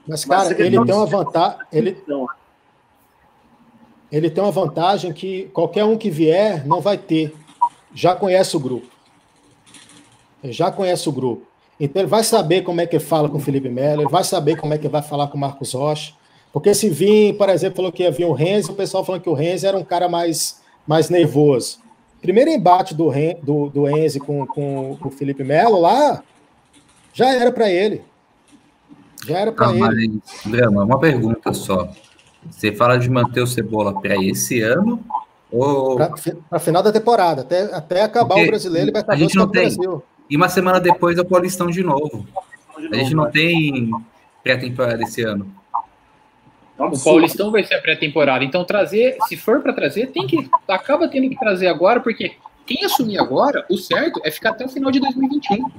Mas, cara, Mas ele tem uma vantagem. Ele, ele tem uma vantagem que qualquer um que vier não vai ter. Já conhece o grupo. Ele já conhece o grupo. Então ele vai saber como é que ele fala com o Felipe Melo, ele vai saber como é que ele vai falar com o Marcos Rocha. Porque se vir, por exemplo, falou que ia vir o Renzi, o pessoal falando que o Renzi era um cara mais, mais nervoso. Primeiro embate do, Ren, do, do Enzi com, com, o Felipe Melo lá, já era para ele. Já era para ele. Drama, uma pergunta só. Você fala de manter o Cebola para esse ano ou para final da temporada, até, até acabar Porque o brasileiro Libertadores a gente não tem. Brasil. E uma semana depois é o Paulistão de novo. A gente não tem pré-temporada esse ano. O Paulistão vai ser a pré-temporada. Então, trazer, se for para trazer, tem que. Acaba tendo que trazer agora, porque quem assumir agora, o certo é ficar até o final de 2021.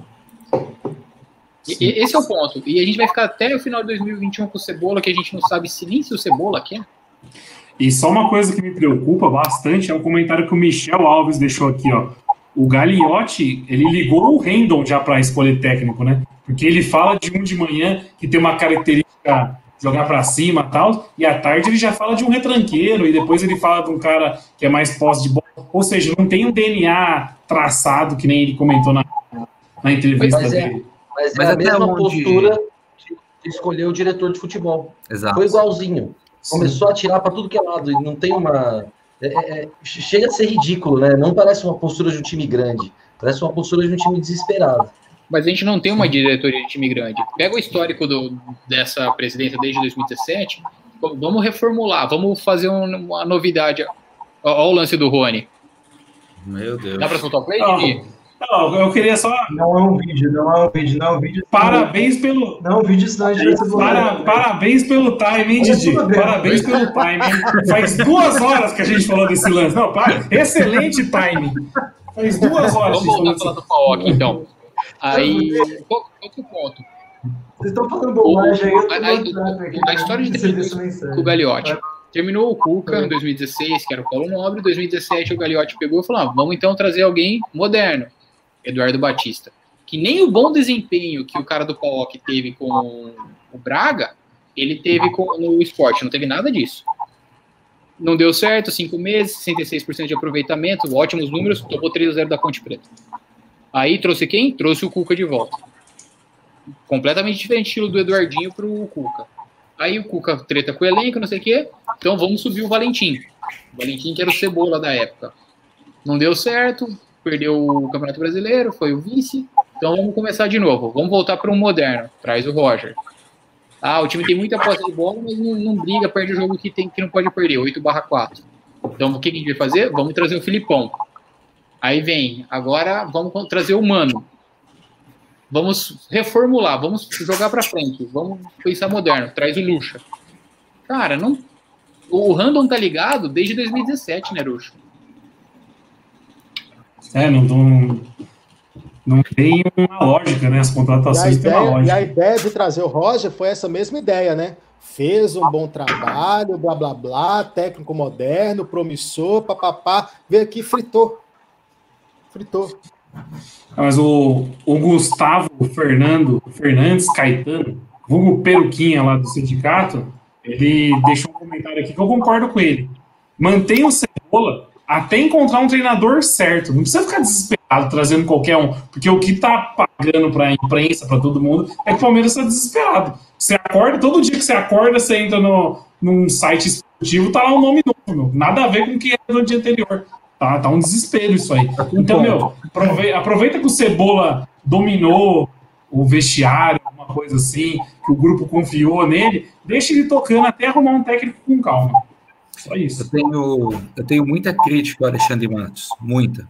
E, esse é o ponto. E a gente vai ficar até o final de 2021 com o Cebola, que a gente não sabe se nem se o Cebola quer. E só uma coisa que me preocupa bastante é um comentário que o Michel Alves deixou aqui, ó. O Gagliotti, ele ligou o Rendon já para escolher técnico, né? Porque ele fala de um de manhã que tem uma característica jogar para cima tal, e à tarde ele já fala de um retranqueiro, e depois ele fala de um cara que é mais posse de bola. Ou seja, não tem um DNA traçado, que nem ele comentou na, na entrevista Mas é, dele. mas é Mas a até mesma onde- postura de escolher o diretor de futebol. Exato. Foi igualzinho. Começou a tirar para tudo que é lado. E não tem uma. é- é- é- chega a ser ridículo, né? Não parece uma postura de um time grande. Parece uma postura de um time desesperado. Mas a gente não tem uma diretoria de time grande. Pega o histórico do- dessa presidência desde 2017. v- Vamos reformular, vamos fazer um- uma novidade. Olha o lance do Rony. Meu Deus. Dá pra soltar o play? Não. Didi? Não, eu queria só. Não é um vídeo, não é um vídeo, não é um vídeo. Parabéns pelo. Não é um vídeo, senão a gente vai Para, parabéns pelo timing, Olha Didi. Parabéns pelo timing. Faz duas horas que a gente falou desse lance. Não, para. Excelente timing. Faz duas horas. Vamos voltar a falar do Paok, então. Aí, qual, qual que é o ponto? Vocês estão falando bobagem tô Aí, aqui. a história de essa mensagem. com o Gagliotti. Terminou o Cuca em 2016, que era o Paulo Nobre. Em 2017, o Gagliotti pegou e falou: ah, vamos então trazer alguém moderno, Eduardo Batista. Que nem o bom desempenho que o cara do PAOK teve com o Braga, ele teve com, no esporte, não teve nada disso. Não deu certo, cinco meses, 66% de aproveitamento, ótimos números, tomou 3 a 0 da Ponte Preta. Aí trouxe quem? Trouxe o Cuca de volta. Completamente diferente estilo do Eduardinho pro Cuca. Aí o Cuca treta com o elenco, não sei o quê. Então vamos subir o Valentim. O Valentim que era o cebola da época. Não deu certo, perdeu o Campeonato Brasileiro, foi o vice. Então vamos começar de novo. Vamos voltar para um moderno. Traz o Roger. Ah, o time tem muita posse de bola, mas não, não briga, perde o jogo que, tem, que não pode perder, 8 barra 4. Então o que a gente vai fazer? Vamos trazer o Filipão. Aí vem, agora vamos trazer o Mano. Vamos reformular, vamos jogar para frente, vamos pensar moderno, traz o Lucha. Cara, não. O Random tá ligado desde 2017, né, Lucha? É, não, não, não tem uma lógica, né? As contratações têm uma ideia, e lógica. a ideia de trazer o Roger foi essa mesma ideia, né? Fez um bom trabalho, blá blá blá, técnico moderno, promissor, papapá, veio aqui e fritou. Fritou. Mas o, o Gustavo Fernando Fernandes Caetano, vulgo Peruquinha lá do sindicato, ele deixou um comentário aqui que eu concordo com ele. Mantenha o Cebola até encontrar um treinador certo. Não precisa ficar desesperado trazendo qualquer um, porque o que tá pagando pra imprensa, pra todo mundo, é que o Palmeiras tá desesperado. Você acorda, todo dia que você acorda, você entra no, num site esportivo, tá lá um nome novo, meu. Nada a ver com o que era no dia anterior. Tá, tá um desespero isso aí. Então, meu, aprove- aproveita que o Cebola dominou o vestiário, uma coisa assim, que o grupo confiou nele, deixa ele tocando até arrumar um técnico com calma. Só Eu isso. tenho, eu tenho muita crítica ao Alexandre Matos, muita.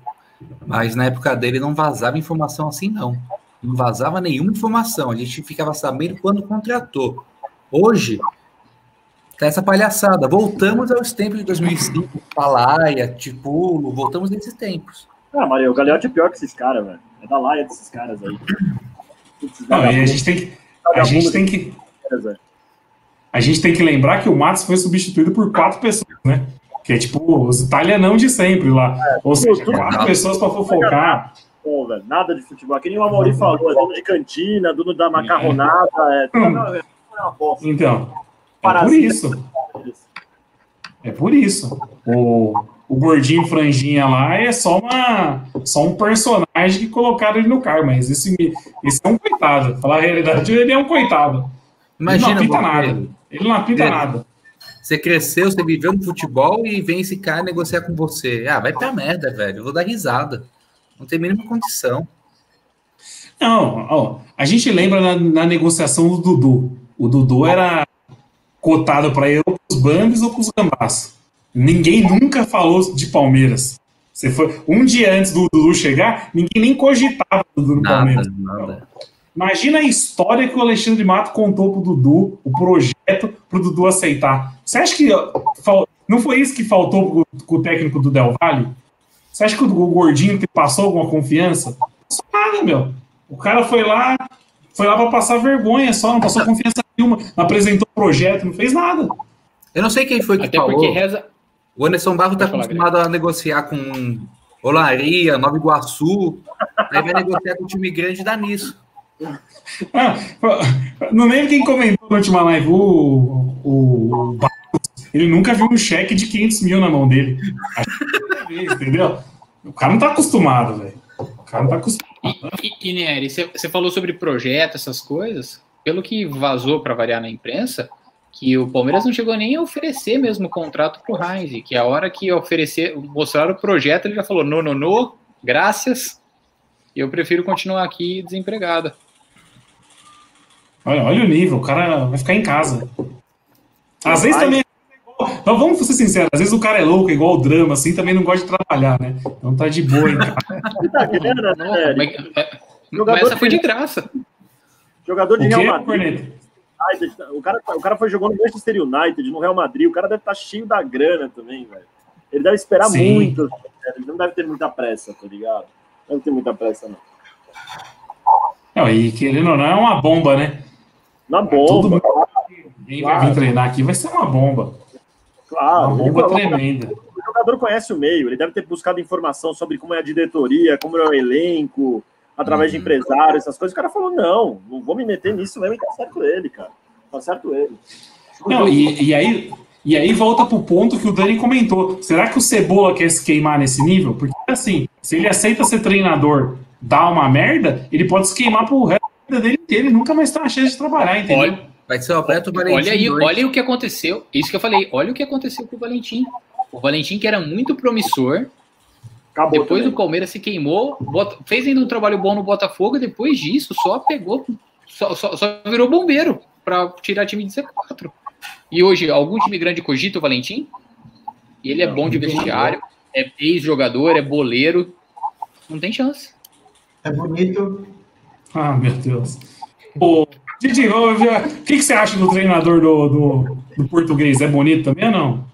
Mas na época dele não vazava informação assim, não. Não vazava nenhuma informação. A gente ficava sabendo quando contratou. Hoje, tá essa palhaçada. Voltamos aos tempos de 2005, Palaia, Tipulo, voltamos nesses tempos. Ah, Maria, o Galeotti é pior que esses caras, velho. É da laia desses caras aí. Esses Não, e a gente tem que. A gente tem que. A gente tem que lembrar que o Matos foi substituído por quatro pessoas, né? Que é tipo os italianão de sempre lá. Ou seja, tudo- quatro pessoas para fofocar. Pô, velho, nada de futebol. Que nem o Amaury falou, é dono de cantina, dono da macarronada, é, Hum. não, é uma bosta. Então, é por isso. É por isso. O, o gordinho franjinha lá é só uma só um personagem que colocaram ele no cargo, mas esse, esse é um coitado. Falar a realidade, ele é um coitado. Imagina ele não apita nada. Ele não apita É. nada. você cresceu, você viveu no futebol e vem esse cara negociar com você. Ah, vai pra merda, velho. Eu vou dar risada. Não tem a mínima condição. Não, ó, a gente lembra na, na negociação do Dudu. O Dudu era cotado para ir ou pros Bambis ou pros Gambás. Ninguém nunca falou de Palmeiras. Você foi um dia antes do Dudu chegar, ninguém nem cogitava o Dudu no Nada, Palmeiras. nada. Imagina a história que o Alexandre Mato contou pro Dudu, o projeto pro Dudu aceitar. Você acha que não foi isso que faltou com o técnico do Del Valle? Você acha que o Gordinho te passou alguma confiança? Não passou nada, meu. O cara foi lá, foi lá para passar vergonha só, não passou confiança nenhuma, não apresentou projeto, não fez nada. Eu não sei quem foi que Até falou. porque reza. O Anderson Barro tá falar, acostumado a negociar com Olaria, Nova Iguaçu. Aí vai negociar com um time grande e dá nisso. Ah, não lembro quem comentou na última live. O, o, o ele nunca viu um cheque de 500 mil na mão dele. Entendeu? O cara não tá acostumado, velho. O cara não tá acostumado. E, e, e Nery, você falou sobre projeto, essas coisas. Pelo que vazou para variar na imprensa, que o Palmeiras não chegou nem a oferecer mesmo o contrato pro Heinz, que a hora que oferecer, mostrar o projeto, ele já falou, no, no, no, graças, eu prefiro continuar aqui desempregada. Olha, olha o nível, o cara vai ficar em casa. Às vezes também. Então, vamos ser sinceros, às vezes o cara é louco, igual o drama, assim, também não gosta de trabalhar, né? Então tá de boa em casa. tá querendo, né? Mas, é, mas essa foi de graça. Jogador de Real Madrid. O cara, o cara foi jogando no Manchester United, no Real Madrid. O cara deve estar tá cheio da grana também, velho. Ele deve esperar Sim. muito. Ele não deve ter muita pressa, tá ligado? Não deve ter muita pressa, não. Não, e querendo ou não, é uma bomba, né? Uma bomba. Quem claro. vai vir treinar aqui vai ser uma bomba. Claro. Uma bomba tremenda. O jogador conhece o meio, ele deve ter buscado informação sobre como é a diretoria, como é o elenco, através uhum. de empresários, essas coisas. O cara falou: não, não vou me meter nisso mesmo e tá certo ele, cara. Tá certo ele. Não, e, e aí. E aí volta pro ponto que o Dani comentou. Será que o Cebola quer se queimar nesse nível? Porque assim, se ele aceita ser treinador, dá uma merda, ele pode se queimar pro resto da vida dele inteiro e nunca mais ter uma chance de trabalhar, entendeu? Olha, vai ser o Alberto Valentim. Olha aí, olha o que aconteceu. Isso que eu falei, olha o que aconteceu com o Valentim. O Valentim, que era muito promissor, Acabou depois também. o Palmeiras se queimou, fez ainda um trabalho bom no Botafogo, e depois disso só pegou, só, só, só virou bombeiro para tirar time de Z4. E hoje, algum time grande cogita o Valentim? E ele é bom de vestiário, é ex-jogador, é boleiro. Não tem chance. É bonito. Ah, meu Deus. Ô, Didi, o que, que você acha do treinador do, do, do, português? É bonito também ou não?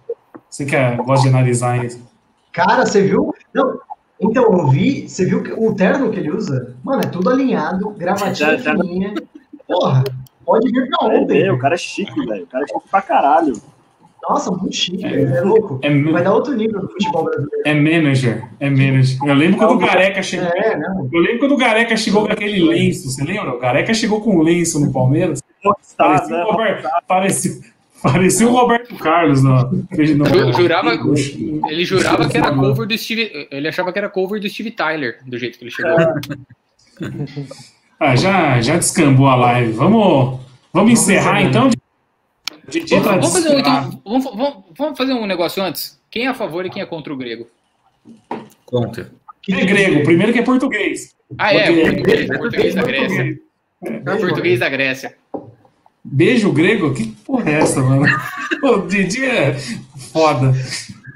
Você que gosta de analisar isso? Cara, você viu? Não, então, eu vi, você viu que o terno que ele usa? Mano, é tudo alinhado, gravatinha fininha. Porra, pode vir pra ontem. É, o cara é chique, velho. O cara é chique pra caralho. Nossa, muito chique, é, é louco. É, Vai dar outro nível no futebol brasileiro. É manager, é manager. Eu lembro quando o Gareca chegou. É, eu lembro quando o Gareca chegou com aquele lenço, você lembra? O Gareca chegou com um lenço no Palmeiras. Parecia, né? o parecia, parecia o Roberto Carlos. Não. no jurava, ele jurava que era cover do Steve. Ele achava que era cover do Steve Tyler, do jeito que ele chegou. É. Ah, já, já descambou a live. Vamos, vamos encerrar então. De, de vamos, vamos, fazer, então, vamos, vamos, vamos, fazer um negócio antes. Quem é a favor e quem é contra o grego? Contra. Quem é grego? Primeiro que é português. Ah, é, português, português da Grécia. É, português da Grécia. Beijo grego? Que porra é essa, mano? O Didi é foda.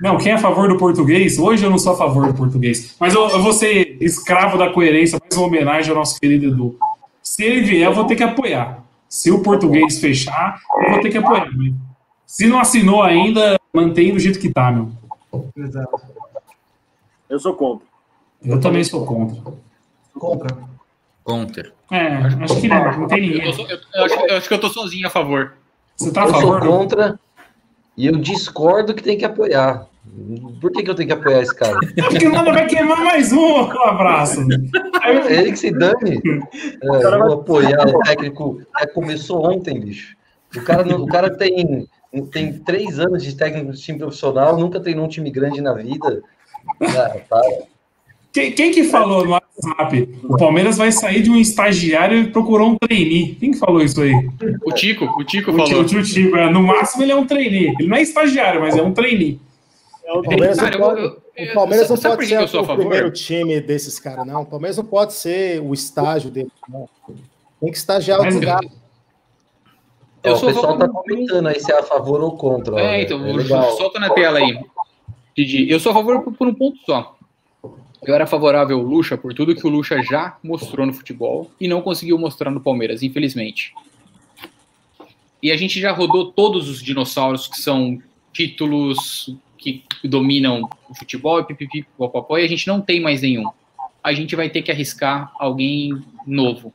Não, quem é a favor do português? Hoje eu não sou a favor do português. Mas eu, eu vou ser escravo da coerência, mais uma homenagem ao nosso querido Edu. Se ele vier, eu vou ter que apoiar. Se o português fechar, eu vou ter que apoiar. Se não assinou ainda, mantém do jeito que tá, meu. Exato. Eu sou contra. Eu também sou contra. Contra. Contra. É, acho que não, não tem ninguém. Eu, eu, eu, acho, eu, acho, que eu tô sozinho a favor. Você tá a favor? Eu sou contra e eu discordo que tem que apoiar. Por que, que eu tenho que apoiar esse cara? É porque o vai queimar mais um, um abraço. É ele que se dane. É, eu vou apoiar o técnico. É, começou ontem, bicho. O cara, o cara tem, tem três anos de técnico de time profissional, nunca treinou um time grande na vida. Ah, para. Quem, quem, que falou no WhatsApp? O Palmeiras vai sair de um estagiário e procurou um trainee. Quem que falou isso aí? O Tico, o Tico o falou. Tico, o Tico, é, no máximo ele é um trainee. Ele não é estagiário, mas é um trainee. O Palmeiras não pode, o Palmeiras não pode ser o primeiro time desses caras, não. O Palmeiras não pode ser o estágio dele, não. Tem que estagiar o caras. Eu o pessoal está comentando aí se é a favor ou contra. É, então, é solta na tela aí. Didi. Eu sou a favor por um ponto só. Eu era favorável ao Lucha por tudo que o Lucha já mostrou no futebol e não conseguiu mostrar no Palmeiras, infelizmente. E a gente já rodou todos os dinossauros que são títulos, que dominam o futebol e pipipi, popopó, e a gente não tem mais nenhum. A gente vai ter que arriscar alguém novo.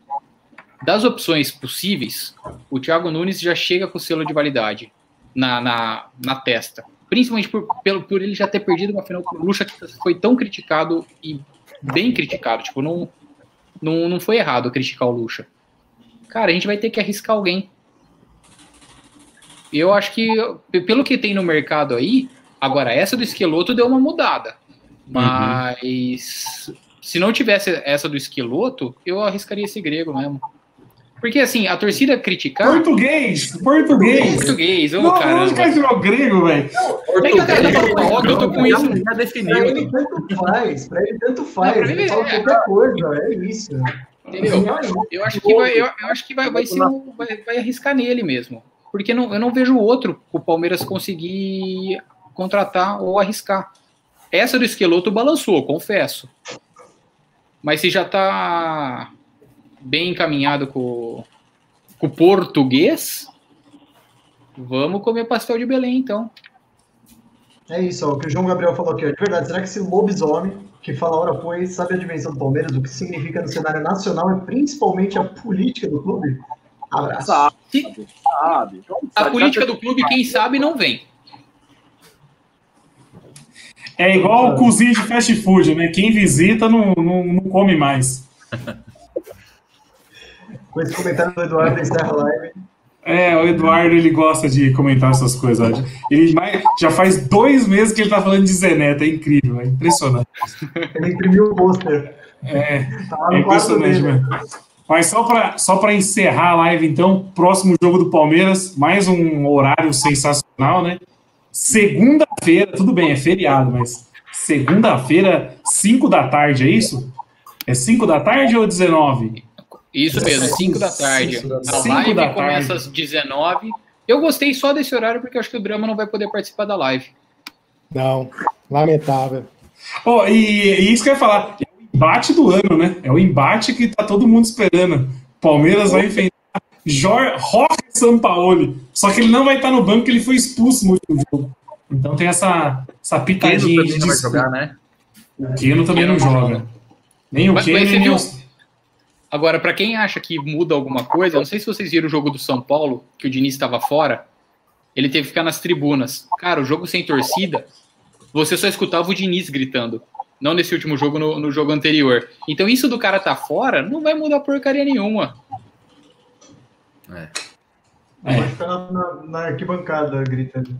Das opções possíveis, o Thiago Nunes já chega com o selo de validade na, na, na testa. Principalmente por, pelo, por ele já ter perdido uma final com o Lucha, que foi tão criticado e bem criticado. Tipo, não, não, não foi errado criticar o Lucha. cara, a gente vai ter que arriscar alguém. Eu acho que, pelo que tem no mercado aí, agora essa do esqueloto deu uma mudada. Mas se não tivesse essa do esqueloto, eu arriscaria esse grego mesmo. Porque assim, a torcida criticar. Português! Português! Português, ô Não, caramba. onde que ele virou grego, velho? Cara, eu tô com isso. Já Pra definiu. ele tanto faz, pra ele tanto faz. Não, pra ele ele fala é- qualquer coisa, é isso. Entendeu? Eu acho que vai, eu, eu acho que vai, vai, ser um- vai, vai arriscar nele mesmo. Porque não, eu não vejo outro o Palmeiras conseguir contratar ou arriscar. Essa do esqueloto balançou, confesso. Mas se já tá bem encaminhado com, com o português, vamos comer pastel de Belém, então. É isso, ó, o que o João Gabriel falou aqui. ó. De verdade, será que esse lobisomem que fala hora pois sabe a dimensão do Palmeiras, o que significa no cenário nacional e principalmente a política do clube? Abraço. Sabe, sabe. A política do clube, quem sabe, não vem. É igual cozinha de fast food, né? Quem visita não, não, não come mais. Com esse comentário do Eduardo encerra a live. É, o Eduardo ele gosta de comentar essas coisas. Ele já faz dois meses que ele tá falando de Zeneto, é incrível, é impressionante. Ele imprimiu o pôster. É, Tá é impressionante mesmo. Mas só para só pra encerrar a live, então, próximo jogo do Palmeiras, mais um horário sensacional, né? Segunda-feira, tudo bem, é feriado, mas segunda-feira, 5 da tarde, é isso? É 5 da tarde ou 19? Isso mesmo, 5 da tarde. A live da começa tarde. às 19. Eu gostei só desse horário porque acho que o Drama não vai poder participar da live. Não, lamentável. Oh, e, e isso que eu ia falar, é o embate do ano, né? É o embate que tá todo mundo esperando. Palmeiras vai enfrentar Jor Roque Sampaoli. Só que ele não vai estar no banco, porque ele foi expulso no último jogo. Então tem essa, essa pitadinha de não vai jogar, né? O Keno também não joga. Nem o Keno, nem viu- o... Agora, pra quem acha que muda alguma coisa, eu não sei se vocês viram o jogo do São Paulo, que o Diniz estava fora. Ele teve que ficar nas tribunas. Cara, o jogo sem torcida, você só escutava o Diniz gritando. Não nesse último jogo, no, no jogo anterior. Então, isso do cara tá fora não vai mudar porcaria nenhuma. É. Vai ficar na, na, arquibancada gritando.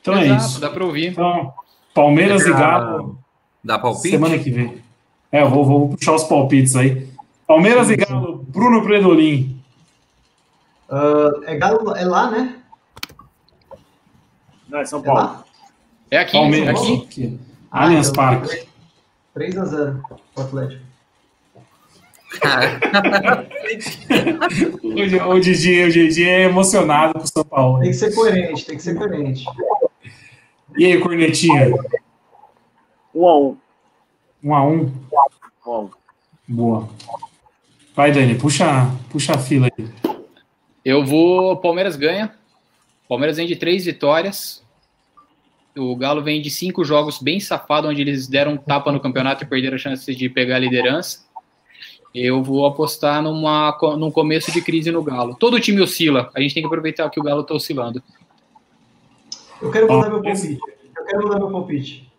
Então é Exato, isso. dá pra ouvir. Então, Palmeiras e Galo, Dá palpite? semana que vem. É, eu vou, vou puxar os palpites aí. Palmeiras e Galo, Bruno Predolin. Ah, é, Galo, é lá, né? Não, é São É Paulo. lá? É aqui, Palmeiras aqui. aqui. Allianz então, Parque. 3x0 o Atlético. O, o Didi, o Didi é emocionado com o São Paulo. Tem que ser coerente, tem que ser coerente. E aí, Cornetinha? Um a um. Um a um. Um a um. Boa. Vai, Dani, puxa, puxa a fila aí. Eu vou. Palmeiras ganha. Palmeiras vem de três vitórias. O Galo vem de cinco jogos bem safado, onde eles deram um tapa no campeonato e perderam a chance de pegar a liderança. Eu vou apostar numa, num começo de crise no Galo. Todo time oscila. A gente tem que aproveitar que o Galo está oscilando. Eu quero mudar meu palpite. Eu quero mudar meu palpite.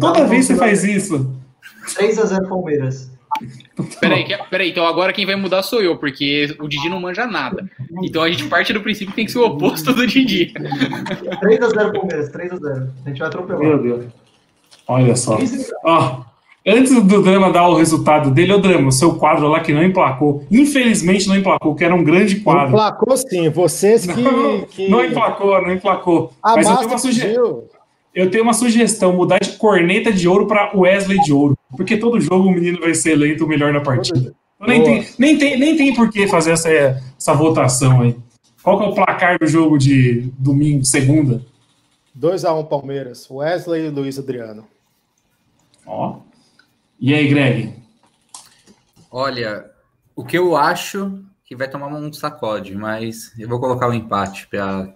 Toda vez você faz isso. 3x0 Palmeiras. Peraí, peraí, então agora quem vai mudar sou eu, porque o Didi não manja nada. Então a gente parte do princípio que tem que ser o oposto do Didi. 3x0 Palmeiras, 3x0. A gente vai atropelar. Meu Deus. Olha só. Ó, antes do Drama dar o resultado dele, ô Drama, o seu quadro lá que não emplacou. Infelizmente não emplacou, que era um grande quadro. Emplacou sim, vocês que. Não, que... não emplacou, não emplacou. A Mas eu tenho, uma suge- pediu. Eu tenho uma sugestão: mudar de corneta de ouro para Wesley de ouro. Porque todo jogo o menino vai ser eleito o melhor na partida. Então, nem, tem, nem, tem, nem tem por que fazer essa, essa votação aí. Qual que é o placar do jogo de domingo, segunda? 2x1 Palmeiras. Wesley e Luiz Adriano. Ó. E aí, Greg? Olha, o que eu acho que vai tomar um sacode, mas eu vou colocar o empate para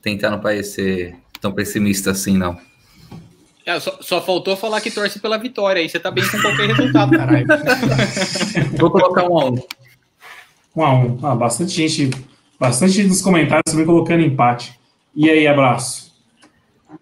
tentar não parecer tão pessimista assim, não. É, só, só faltou falar que torce pela vitória. Aí você tá bem com qualquer resultado, caralho. Vou colocar um a um. Um a um. Ah, bastante gente, bastante gente nos comentários também colocando empate. E aí, abraço.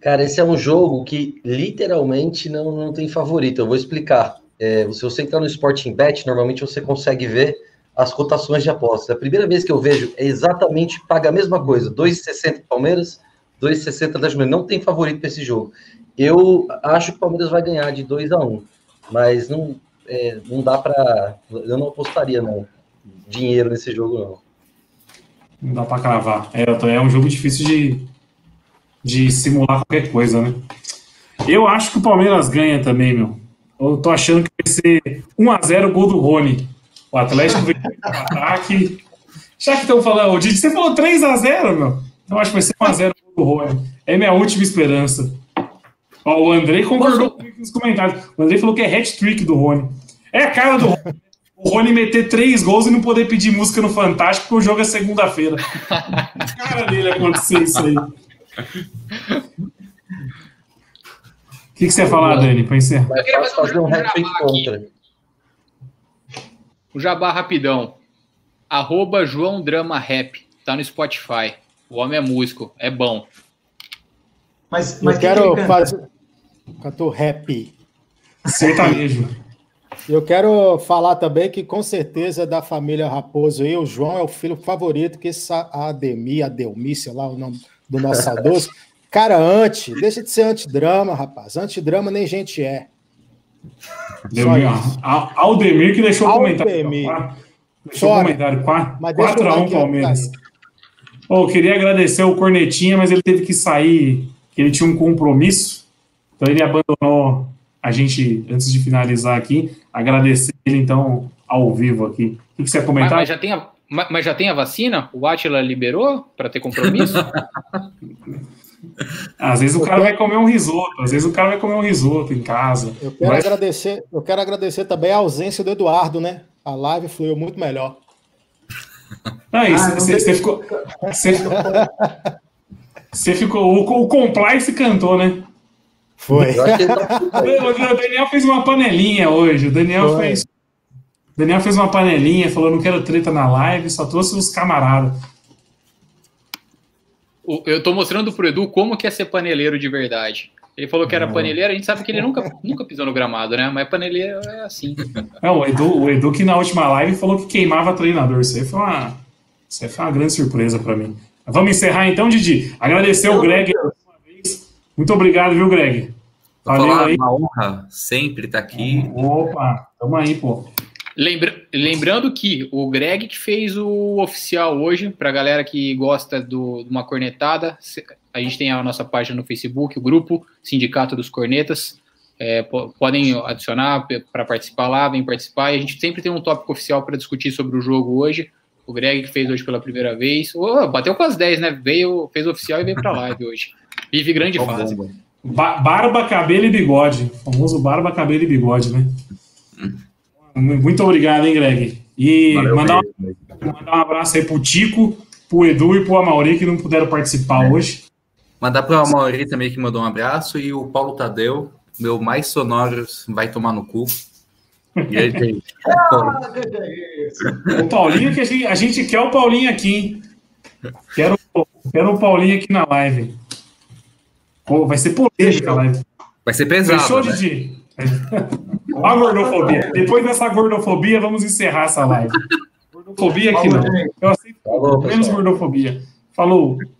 Cara, esse é um jogo que literalmente não, não tem favorito. Eu vou explicar. É, se você entrar no Sporting Bet, normalmente você consegue ver as cotações de apostas. A primeira vez que eu vejo é exatamente paga a mesma coisa, 2,60 Palmeiras, 2,60 da Juventude. Não tem favorito para esse jogo. Eu acho que o Palmeiras vai ganhar de 2 a 1, mas não é, não dá para eu não apostaria não dinheiro nesse jogo não. Não dá para cravar. É, é um jogo difícil de, de simular qualquer coisa, né? Eu acho que o Palmeiras ganha também, meu. Eu tô achando que vai ser 1x0 gol do Rony. O Atlético vem para ataque. Já que estão falando, o Didi, você falou 3x0, meu. Então acho que vai ser 1x0 gol do Rony. É minha última esperança. Ó, o Andrei concordou comigo nos comentários. O Andrei falou que é hat-trick do Rony. É a cara do Rony. O Rony meter três gols e não poder pedir música no Fantástico porque o jogo é segunda-feira. cara dele acontecer isso aí. O que, que você ia falar, Dani, para encerrar? Vai fazer, fazer um hat-trick contra. O Jabá rapidão. Arroba João Drama Rap. Tá no Spotify. O homem é músico, é bom. Mas, mas eu quero que fazer. Cantor rap. Sertanejo. Eu quero falar também que, com certeza, da família Raposo e o João é o filho favorito, que essa Ademir, Adelmi, sei lá o nome do nosso saudoso. Cara, anti, deixa de ser antidrama, rapaz. Antidrama nem gente é. Demir, Aldemir que deixou o comentário. Deixou o comentário. 4x1 Palmeiras. Oh, queria agradecer o Cornetinha, mas ele teve que sair, que ele tinha um compromisso. Então ele abandonou a gente, antes de finalizar aqui, agradecer ele, então, ao vivo aqui. O que você ia comentar? Mas, mas já tem a, mas já tem a vacina? O Atila liberou para ter compromisso? Às vezes o cara vai comer um risoto, às vezes o cara vai comer um risoto em casa. Eu quero, mas... agradecer, eu quero agradecer também a ausência do Eduardo, né? A live fluiu muito melhor. Não, isso, ah, você, você ficou. Você, você ficou. O, o Complice cantou, né? Foi. O Daniel fez uma panelinha hoje. O Daniel Foi. fez. O Daniel fez uma panelinha, falou: não quero treta na live, só trouxe os camaradas. Eu tô mostrando pro Edu como que é ser paneleiro de verdade. Ele falou que era paneleiro, a gente sabe que ele nunca, nunca pisou no gramado, né? Mas paneleiro é assim. É, o, Edu, o Edu que na última live falou que queimava treinador. Isso aí foi uma, isso aí foi uma grande surpresa para mim. Vamos encerrar então, Didi. Agradecer o Greg uma vez. Muito obrigado, viu, Greg? Valeu falar, aí. Uma honra sempre estar aqui. Opa, tamo aí, pô. Lembra, lembrando que o Greg que fez o oficial hoje, para a galera que gosta do, de uma cornetada, a gente tem a nossa página no Facebook, o grupo Sindicato dos Cornetas. É, podem adicionar para participar lá, vem participar. E a gente sempre tem um tópico oficial para discutir sobre o jogo hoje. O Greg que fez hoje pela primeira vez. Oh, bateu com as 10, né? Veio, fez oficial e veio para live hoje. Vive grande oh, fase. Ba barba, cabelo e bigode. O famoso barba, cabelo e bigode, né? Muito obrigado, hein, Greg? E Valeu, mandar, um, mandar um abraço aí pro Tico, pro Edu e pro Amauri que não puderam participar é. hoje. Mandar pro Amauri também que mandou um abraço e o Paulo Tadeu, meu mais sonoro, vai tomar no cu. E aí, tem... o Paulinho que a gente, a gente quer o Paulinho aqui, hein? Quero, quero o Paulinho aqui na live. Pô, vai ser polêmica a live. Vai ser pesado. Fechou, né? Didi? A gordofobia. Depois dessa gordofobia, vamos encerrar essa live. Gordofobia aqui não. Eu aceito menos gordofobia. Falou.